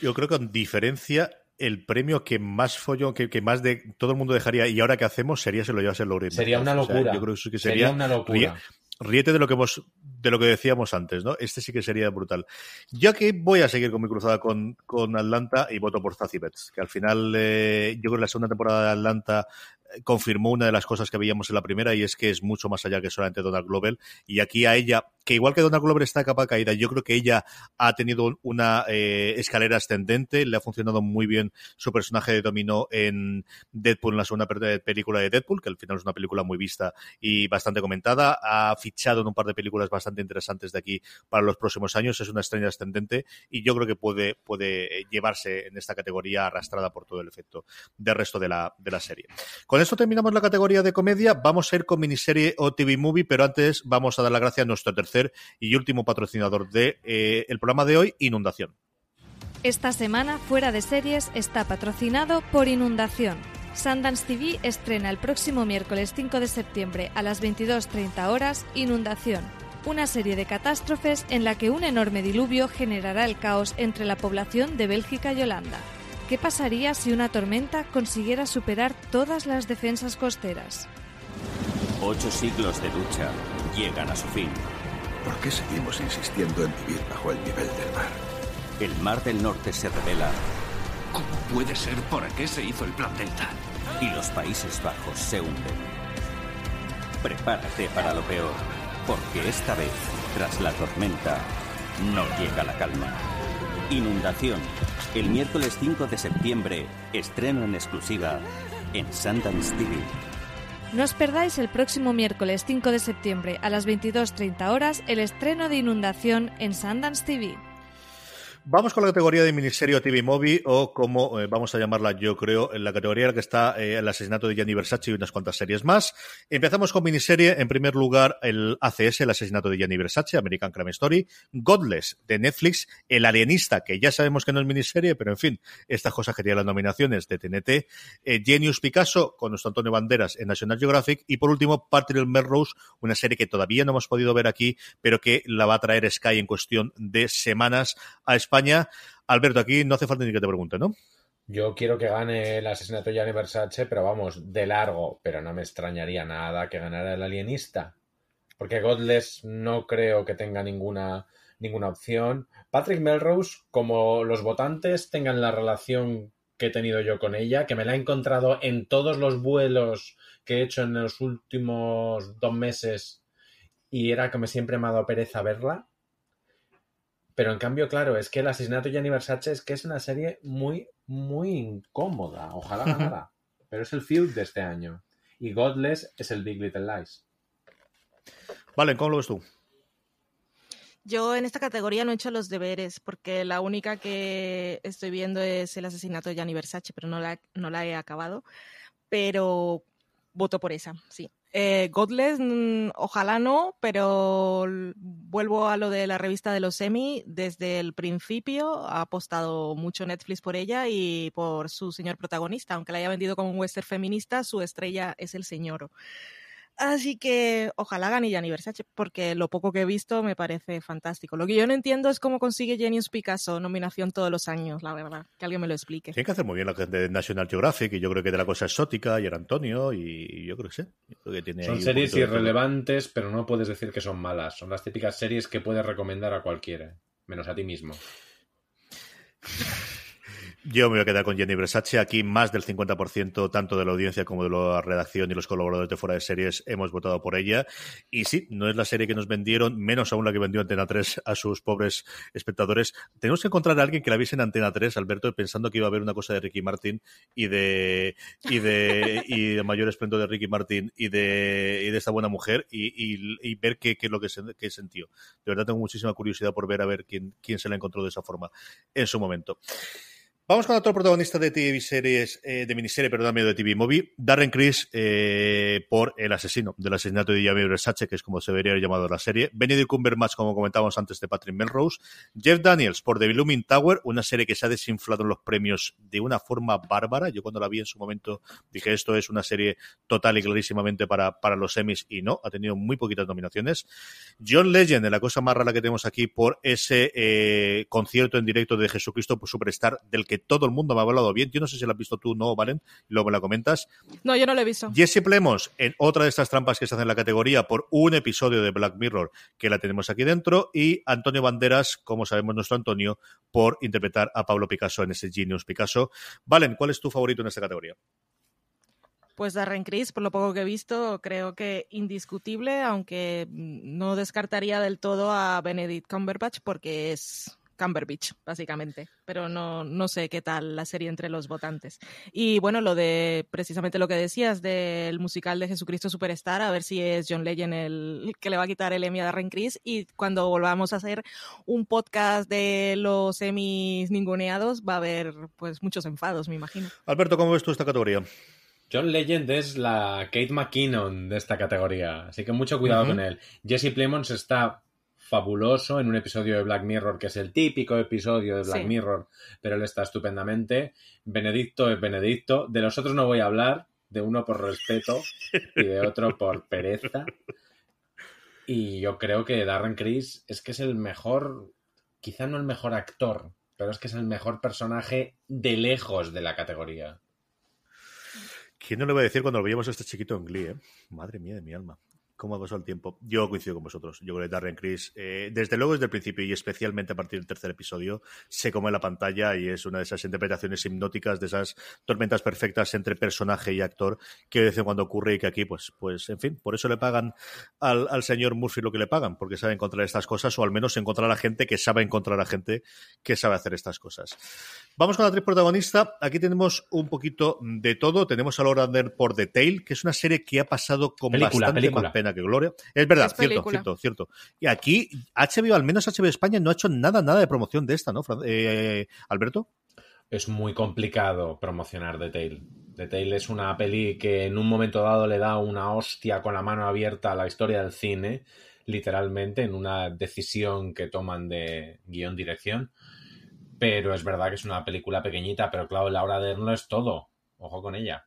Yo creo que con diferencia el premio que más follón, que, que más de todo el mundo dejaría y ahora que hacemos sería se lo llevase Lauren. Sería una Metcalf. O sea, locura. yo creo que que Sería sería, una locura. ríe- ríete de lo que hemos de lo que decíamos antes, ¿no? Este sí que sería brutal. Yo aquí voy a seguir con mi cruzada con, con Atlanta y voto por Zazie Betts, que al final eh, yo creo que la segunda temporada de Atlanta confirmó una de las cosas que veíamos en la primera y es que es mucho más allá que solamente Donald Glover. Y aquí a ella que igual que Donald Glover está capa caída yo creo que ella ha tenido una eh, escalera ascendente le ha funcionado muy bien su personaje de dominó en Deadpool en la segunda pe- película de Deadpool que al final es una película muy vista y bastante comentada. Ha fichado en un par de películas bastante interesantes de aquí para los próximos años. Es una estrella ascendente y yo creo que puede puede eh, llevarse en esta categoría arrastrada por todo el efecto del resto de la, de la serie esto terminamos la categoría de comedia. Vamos a ir con miniserie o TV movie, pero antes vamos a dar la gracia a nuestro tercer y último patrocinador de eh, el programa de hoy, Inundación. Esta semana Fuera de Series está patrocinado por Inundación. Sundance TV estrena el próximo miércoles 5 de septiembre a las 22.30 horas Inundación, una serie de catástrofes en la que un enorme diluvio generará el caos entre la población de Bélgica y Holanda. ¿Qué pasaría si una tormenta consiguiera superar todas las defensas costeras? Ocho siglos de lucha llegan a su fin. ¿Por qué seguimos insistiendo en vivir bajo el nivel del mar? El Mar del Norte se revela ¿Cómo puede ser? ¿Por qué se hizo el plan Delta? y los Países Bajos se hunden. Prepárate para lo peor. Porque esta vez, tras la tormenta, no llega la calma. Inundación. El miércoles 5 de septiembre, estreno en exclusiva en Sundance TV. No os perdáis el próximo miércoles 5 de septiembre a las 22.30 horas el estreno de Inundación en Sundance TV. Vamos con la categoría de miniserie TV Movie o como eh, vamos a llamarla yo creo, en la categoría en la que está eh, el asesinato de Gianni Versace y unas cuantas series más. Empezamos con miniserie, en primer lugar el ACS, el asesinato de Gianni Versace, American Crime Story, Godless de Netflix, El Alienista, que ya sabemos que no es miniserie, pero en fin, estas cosas que tienen las nominaciones de TNT, eh, Genius Picasso con nuestro Antonio Banderas en National Geographic. Y por último Patrick Melrose, una serie que todavía no hemos podido ver aquí, pero que la va a traer Sky en cuestión de semanas a España Alberto, aquí no hace falta ni que te pregunte, ¿no? Yo quiero que gane el asesinato de Gianni Versace, pero vamos, de largo, pero no me extrañaría nada que ganara el alienista. Porque Godless no creo que tenga ninguna, ninguna opción. Patrick Melrose, como los votantes tengan la relación que he tenido yo con ella, que me la he encontrado en todos los vuelos que he hecho en los últimos dos meses y era que me siempre me ha dado pereza verla, pero en cambio, claro, es que el asesinato de Gianni Versace es que es una serie muy, muy incómoda. Ojalá ganara. Pero es el field de este año. Y Godless es el Big Little Lies. Vale, ¿cómo lo ves tú? Yo en esta categoría no he hecho los deberes, porque la única que estoy viendo es el asesinato de Gianni Versace, pero no la, no la he acabado. Pero voto por esa, sí. Eh, Godless, mm, ojalá no, pero vuelvo a lo de la revista de los Emmy. Desde el principio ha apostado mucho Netflix por ella y por su señor protagonista. Aunque la haya vendido como un western feminista, su estrella es el señor. Así que ojalá gane Gianni Versace, porque lo poco que he visto me parece fantástico. Lo que yo no entiendo es cómo consigue Genius Picasso nominación todos los años, la verdad. Que alguien me lo explique. Tiene que hacer muy bien la de National Geographic, y yo creo que de la cosa exótica, y era Antonio, y yo creo que sí. son series irrelevantes, pero no puedes decir que son malas. Son las típicas series que puedes recomendar a cualquiera, menos a ti mismo. Yo me voy a quedar con Jenny Versace. Aquí más del 50%, tanto de la audiencia como de la redacción y los colaboradores de fuera de series, hemos votado por ella. Y sí, no es la serie que nos vendieron, menos aún la que vendió Antena 3 a sus pobres espectadores. Tenemos que encontrar a alguien que la viese en Antena 3, Alberto, pensando que iba a haber una cosa de Ricky Martin y de y de, y de mayor esplendor de Ricky Martin y de, esta buena mujer y, ver qué, es lo que, se, sentió. De verdad tengo muchísima curiosidad por ver a ver quién se la encontró de esa forma en su momento. Vamos con otro protagonista de TV series, eh, de miniserie, perdón, de TV Movie, Darren Criss, eh, por el asesino del asesinato de Javier Versace, que es como se debería haber llamado la serie. Benedict Cumberbatch, como comentábamos antes, de Patrick Melrose. Jeff Daniels, por The Blooming Tower, una serie que se ha desinflado en los premios de una forma bárbara. Yo cuando la vi en su momento dije, esto es una serie total y clarísimamente para, para los Emmys, y no, ha tenido muy poquitas nominaciones. John Legend, la cosa más rara que tenemos aquí, por ese eh, concierto en directo de Jesucristo Superstar, del que todo el mundo me ha hablado bien. Yo no sé si lo has visto tú, no, Valen, y luego me la comentas. No, yo no lo he visto. Jesse Plemons, en otra de estas trampas que se hacen en la categoría por un episodio de Black Mirror, que la tenemos aquí dentro, y Antonio Banderas, como sabemos nuestro Antonio, por interpretar a Pablo Picasso en ese Genius Picasso. Valen, ¿cuál es tu favorito en esta categoría? Pues Darren Criss, por lo poco que he visto, creo que indiscutible, aunque no descartaría del todo a Benedict Cumberbatch porque es Cumberbatch, básicamente. Pero no, no sé qué tal la serie entre los votantes. Y bueno, lo de precisamente lo que decías del musical de Jesucristo Superstar, a ver si es John Legend el que le va a quitar el Emmy a Darren Criss. Y cuando volvamos a hacer un podcast de los Emmys ninguneados, va a haber pues muchos enfados, me imagino. Alberto, ¿cómo ves tú esta categoría? John Legend es la Kate McKinnon de esta categoría, así que mucho cuidado con él. Jesse Plemons está fabuloso en un episodio de Black Mirror, que es el típico episodio de Black Mirror, pero él está estupendamente. Benedicto es Benedicto. De los otros no voy a hablar, de uno por respeto y de otro por pereza. Y yo creo que Darren Criss es que es el mejor, quizá no el mejor actor, pero es que es el mejor personaje de lejos de la categoría. ¿Quién no le va a decir cuando lo veíamos a este chiquito en Glee? Eh? Madre mía de mi alma. Cómo ha pasado el tiempo. Yo coincido con vosotros. Yo creo que Darren Criss, eh, desde luego desde el principio y especialmente a partir del tercer episodio, se come la pantalla y es una de esas interpretaciones hipnóticas, de esas tormentas perfectas entre personaje y actor que de vez en cuando ocurre y que aquí, pues, pues en fin, por eso le pagan al, al señor Murphy lo que le pagan, porque sabe encontrar estas cosas o al menos encontrar a la gente que sabe encontrar a gente que sabe hacer estas cosas. Vamos con la actriz protagonista. Aquí tenemos un poquito de todo. Tenemos a Laura Dern por The Tale, que es una serie que ha pasado con Película, bastante película. más pena que gloria. Es verdad, Es cierto, cierto, cierto. Y aquí HBO, al menos HBO España, no ha hecho nada, nada de promoción de esta, ¿no, eh, Alberto? Es muy complicado promocionar The Tale. The Tale es una peli que en un momento dado le da una hostia con la mano abierta a la historia del cine, literalmente, en una decisión que toman de guión-dirección. Pero es verdad que es una película pequeñita, pero claro, Laura Dern lo es todo. Ojo con ella.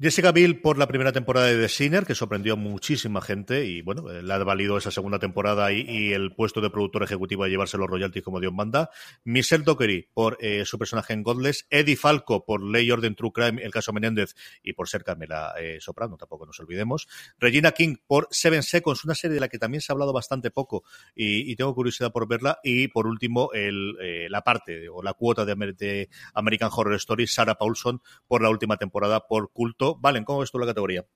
Jessica Biel por la primera temporada de The Sinner, que sorprendió a muchísima gente y bueno, eh, le ha valido esa segunda temporada y, el puesto de productor ejecutivo a llevarse los royalties como Dios manda. Michelle Dockery por eh, su personaje en Godless. Eddie Falco por Ley Orden True Crime, el caso Menéndez y por ser Carmela eh, Soprano, tampoco nos olvidemos. Regina King por Seven Seconds, una serie de la que también se ha hablado bastante poco y, tengo curiosidad por verla. Y por último, el, la parte o la cuota de American Horror Story, Sarah Paulson por la última temporada por culto. Valen, ¿cómo ves tú la categoría?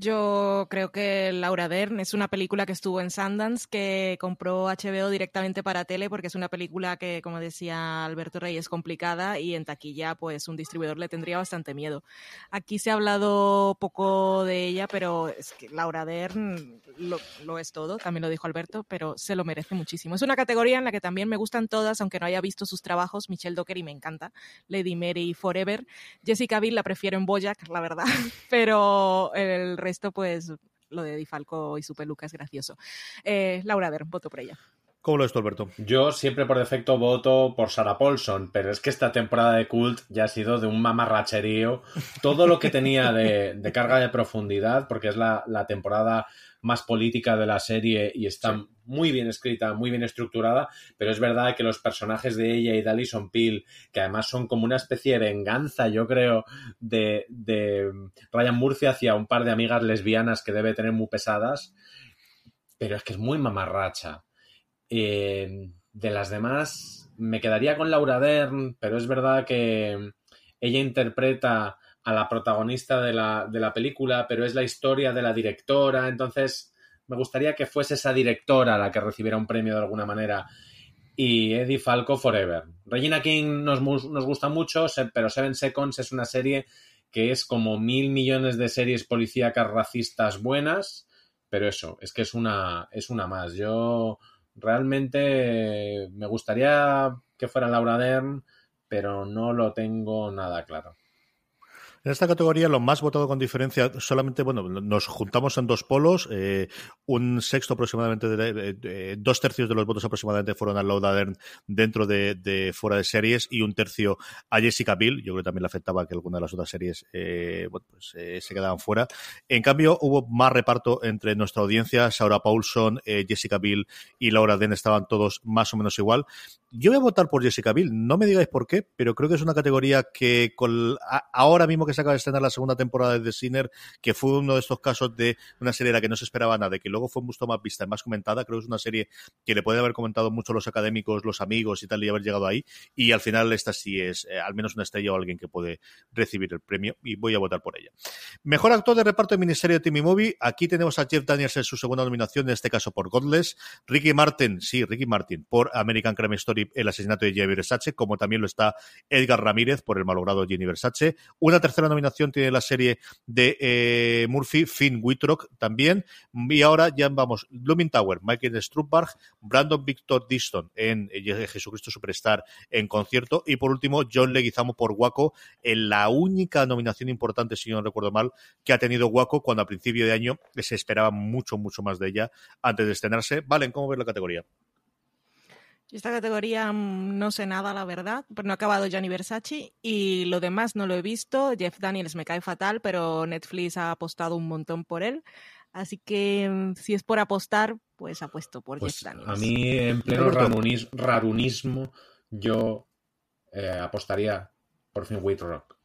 Yo creo que Laura Dern es una película que estuvo en Sundance, que compró HBO directamente para tele, porque es una película que, como decía Alberto Rey, es complicada y en taquilla, pues un distribuidor le tendría bastante miedo. Aquí se ha hablado poco de ella, pero es que Laura Dern lo, es todo, también lo dijo Alberto, pero se lo merece muchísimo. Es una categoría en la que también me gustan todas, aunque no haya visto sus trabajos. Michelle Dockery me encanta, Lady Mary Forever. Jessica Biel la prefiero en Boyack, la verdad, pero el resto, pues lo de Di Falco y su peluca es gracioso. Eh, Laura Dern, voto por ella. ¿Cómo lo ves tú, Alberto? Yo siempre por defecto voto por Sarah Paulson, pero es que esta temporada de Cult ya ha sido de un mamarracherío. Todo lo que tenía de, de carga de profundidad, porque es la, la temporada más política de la serie y está muy bien escrita, muy bien estructurada, pero es verdad que los personajes de ella y de Alison Peel, que además son como una especie de venganza, yo creo, de, de Ryan Murphy hacia un par de amigas lesbianas que debe tener muy pesadas, pero es que es muy mamarracha. Eh, de las demás, me quedaría con Laura Dern, pero es verdad que ella interpreta a la protagonista de la, de la película, pero es la historia de la directora, entonces me gustaría que fuese esa directora la que recibiera un premio de alguna manera. Y Eddie Falco Forever. Regina King nos, nos gusta mucho, pero Seven Seconds es una serie que es como mil millones de series policíacas racistas buenas, pero eso, es que es una, es una más. Yo realmente me gustaría que fuera Laura Dern, pero no lo tengo nada claro. En esta categoría, lo más votado con diferencia, solamente, bueno, nos juntamos en dos polos. eh, un sexto aproximadamente, de, de- dos tercios de los votos aproximadamente fueron a Laura Dern dentro de, fuera de series y un tercio a Jessica Biel. Yo creo que también le afectaba que alguna de las otras series eh, pues, eh, se quedaban fuera. En cambio, hubo más reparto entre nuestra audiencia. Saura Paulson, eh, Jessica Biel y Laura Dern estaban todos más o menos igual. Yo voy a votar por Jessica Biel. No me digáis por qué, pero creo que es una categoría que ahora mismo que se acaba de estrenar la segunda temporada de The Sinner, que fue uno de estos casos de una serie de la que no se esperaba nada, que luego fue mucho más vista y más comentada, creo que es una serie que le pueden haber comentado mucho los académicos, los amigos y tal, y haber llegado ahí. Y al final esta sí es eh, al menos una estrella o alguien que puede recibir el premio y voy a votar por ella. Mejor actor de reparto de miniserie de TV Movie. Aquí tenemos a Jeff Daniels en su segunda nominación, en este caso por Godless. Ricky Martin, sí, Ricky Martin, por American Crime Story, el asesinato de Jenny Versace, como también lo está Edgar Ramírez por el malogrado Jenny Versace. Una tercera nominación tiene la serie de eh, Murphy, Finn Wittrock también. Y ahora ya vamos, Blooming Tower, Michael Strupberg, Brandon Victor Diston en eh, Jesucristo Superstar en concierto. Y por último, John Leguizamo por Waco, en la única nominación importante, si no recuerdo mal, que ha tenido Waco cuando a principio de año se esperaba mucho, mucho más de ella antes de estrenarse. Valen, ¿cómo ves la categoría? Yo Esta categoría mm, no sé nada, la verdad, pero no ha acabado Gianni Versace y lo demás no lo he visto. Jeff Daniels me cae fatal, pero Netflix ha apostado un montón por él. Así que mm, si es por apostar, pues apuesto por Pues Jeff Daniels. a mí, en pleno rarunis- rarunismo, yo eh, apostaría por Finn Whitrock.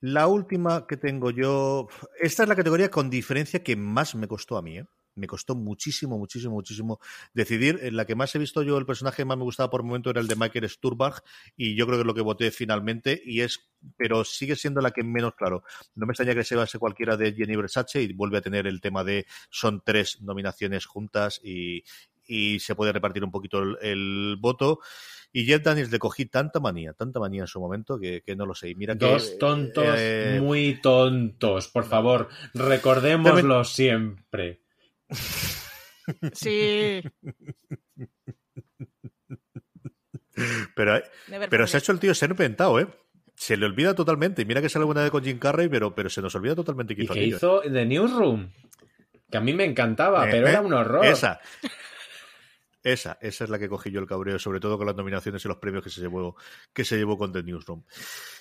La última que tengo yo. Esta es la categoría con diferencia que más me costó a mí, ¿eh? Me costó muchísimo, muchísimo, muchísimo decidir. En la que más he visto yo, el personaje que más me gustaba por el momento era el de Michael Sturbach, y yo creo que es lo que voté finalmente, y es, pero sigue siendo la que menos claro. No me extraña que se base cualquiera de Jenny Versace y vuelve a tener el tema de son tres nominaciones juntas y, se puede repartir un poquito el, voto. Y Jeff Daniels le cogí tanta manía, tanta manía en su momento que, no lo sé. mira Dos tontos eh, muy tontos, por favor, recordémoslo siempre. Sí. Pero, pero se ha hecho el tío ser inventado, ¿eh? Se le olvida totalmente. Mira que sale alguna vez con Jim Carrey, pero, pero se nos olvida totalmente que hizo. ¿Y que hizo The Newsroom? Que a mí me encantaba, eh, pero era eh, un horror. Esa. Esa, esa es la que cogí yo el cabreo, sobre todo con las nominaciones y los premios que se llevó, que se llevó con The Newsroom.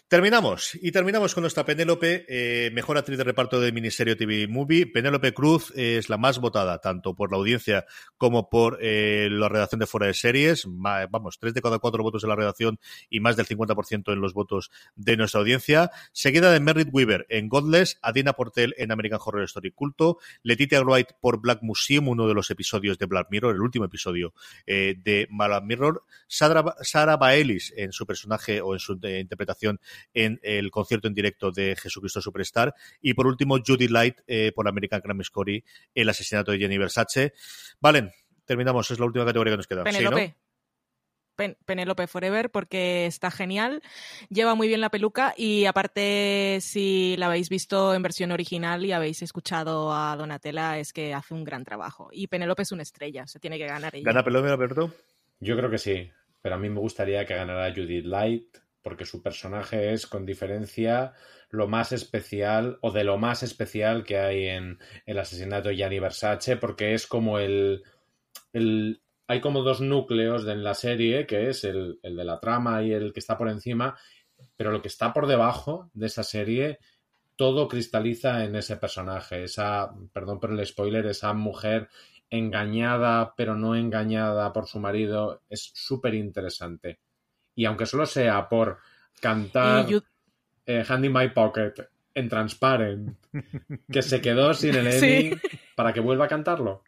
Terminamos, y terminamos con nuestra Penélope, eh, mejor actriz de reparto de Ministerio TV Movie. Penélope Cruz es la más votada, tanto por la audiencia como por eh, la redacción de fuera de series. vamos, tres de cada cuatro votos en la redacción y más del 50% en los votos de nuestra audiencia. Seguida de Merritt Weaver en Godless, Adina Portel en American Horror Story Culto, Letitia Wright por Black Museum, uno de los episodios de Black Mirror, el último episodio eh, de Black Mirror. Sara, Baelis en su personaje o en su interpretación en el concierto en directo de Jesucristo Superstar. Y por último, Judy Light eh, por American Crime Story, el asesinato de Jenny Versace. Valen, terminamos, es la última categoría que nos queda. Penelope. Penélope Forever porque está genial, lleva muy bien la peluca y aparte si la habéis visto en versión original y habéis escuchado a Donatella es que hace un gran trabajo y Penélope es una estrella, se tiene que ganar ella. ¿Gana Penélope, Alberto? Yo creo que sí, pero a mí me gustaría que ganara Judith Light porque su personaje es con diferencia lo más especial o de lo más especial que hay en el asesinato de Gianni Versace, porque es como el, el hay como dos núcleos en la serie, que es el, el, de la trama y el que está por encima, pero lo que está por debajo de esa serie, todo cristaliza en ese personaje, esa, perdón por el spoiler, esa mujer engañada pero no engañada por su marido, es súper interesante y aunque solo sea por cantar eh, Hand in My Pocket en Transparent, que se quedó sin el Emmy para que vuelva a cantarlo.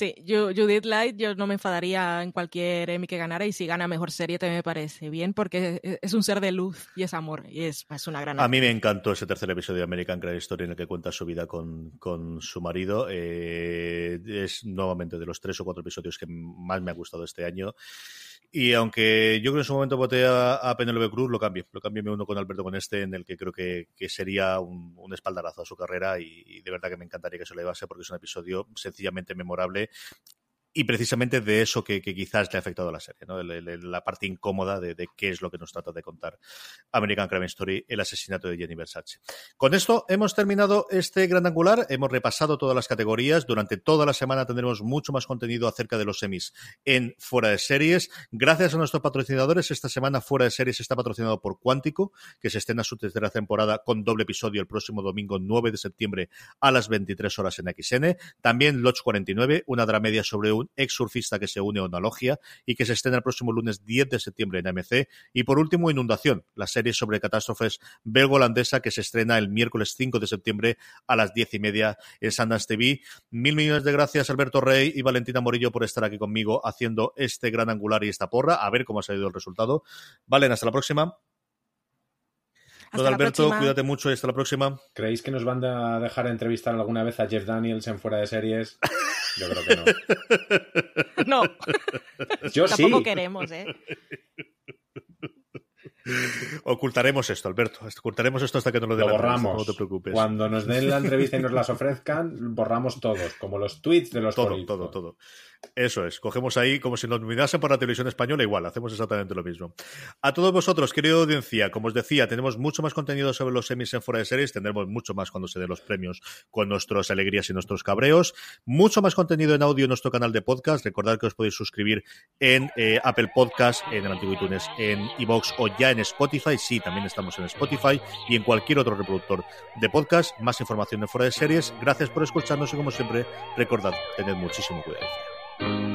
Sí, Judith Light, yo no me enfadaría en cualquier Emmy que ganara y si gana mejor serie también me parece bien porque es un ser de luz y es amor y es, una gran. A mí me encantó ese tercer episodio de American Crime Story en el que cuenta su vida con, con su marido. Eh, es nuevamente de los tres o cuatro episodios que más me ha gustado este año. Y aunque yo creo que en su momento voté a, a Cruz, lo cambio. Lo cambio me uno con Alberto con este, en el que creo que, sería un, espaldarazo a su carrera y, de verdad que me encantaría que se le base porque es un episodio sencillamente memorable y precisamente de eso que, quizás le ha afectado a la serie, ¿no? la parte incómoda de, qué es lo que nos trata de contar American Crime Story, el asesinato de Jenny Versace. Con esto hemos terminado este gran angular, hemos repasado todas las categorías, durante toda la semana tendremos mucho más contenido acerca de los semis en Fuera de Series. Gracias a nuestros patrocinadores, esta semana Fuera de Series está patrocinado por Cuántico, que se estrena su tercera temporada con doble episodio el próximo domingo 9 de septiembre a las 23 horas en XN. También Lodge 49, una dramedia sobre un ex surfista que se une a una logia y que se estrena el próximo lunes 10 de septiembre en AMC. Y por último, Inundación, la serie sobre catástrofes belgo-holandesa que se estrena el miércoles 5 de septiembre a las 10 y media en Sundance TV. Mil millones de gracias, Alberto Rey y Valentina Morillo, por estar aquí conmigo haciendo este gran angular y esta porra. A ver cómo ha salido el resultado. Valen, hasta la próxima. Hasta Alberto, cuídate mucho y hasta la próxima. ¿Creéis que nos van a dejar entrevistar alguna vez a Jeff Daniels en fuera de series? Yo creo que no. no. Yo Tampoco queremos, ¿eh? Ocultaremos esto, Alberto. Ocultaremos esto hasta que nos lo, lo borramos. No te preocupes. Cuando nos den la entrevista y nos las ofrezcan, borramos todos, como los tweets de los Todo, todo, todo. Eso es, cogemos ahí como si nos mirasen por la televisión española, igual, hacemos exactamente lo mismo. A todos vosotros, querido audiencia, como os decía, tenemos mucho más contenido sobre los semis en fuera de series, tendremos mucho más cuando se den los premios con nuestras alegrías y nuestros cabreos, mucho más contenido en audio en nuestro canal de podcast, recordad que os podéis suscribir en eh, Apple Podcast, en el antiguo iTunes, en iBox o ya en Spotify, sí, también estamos en Spotify y en cualquier otro reproductor de podcast, más información de fuera de series, gracias por escucharnos y como siempre, recordad, tened muchísimo cuidado. Bye.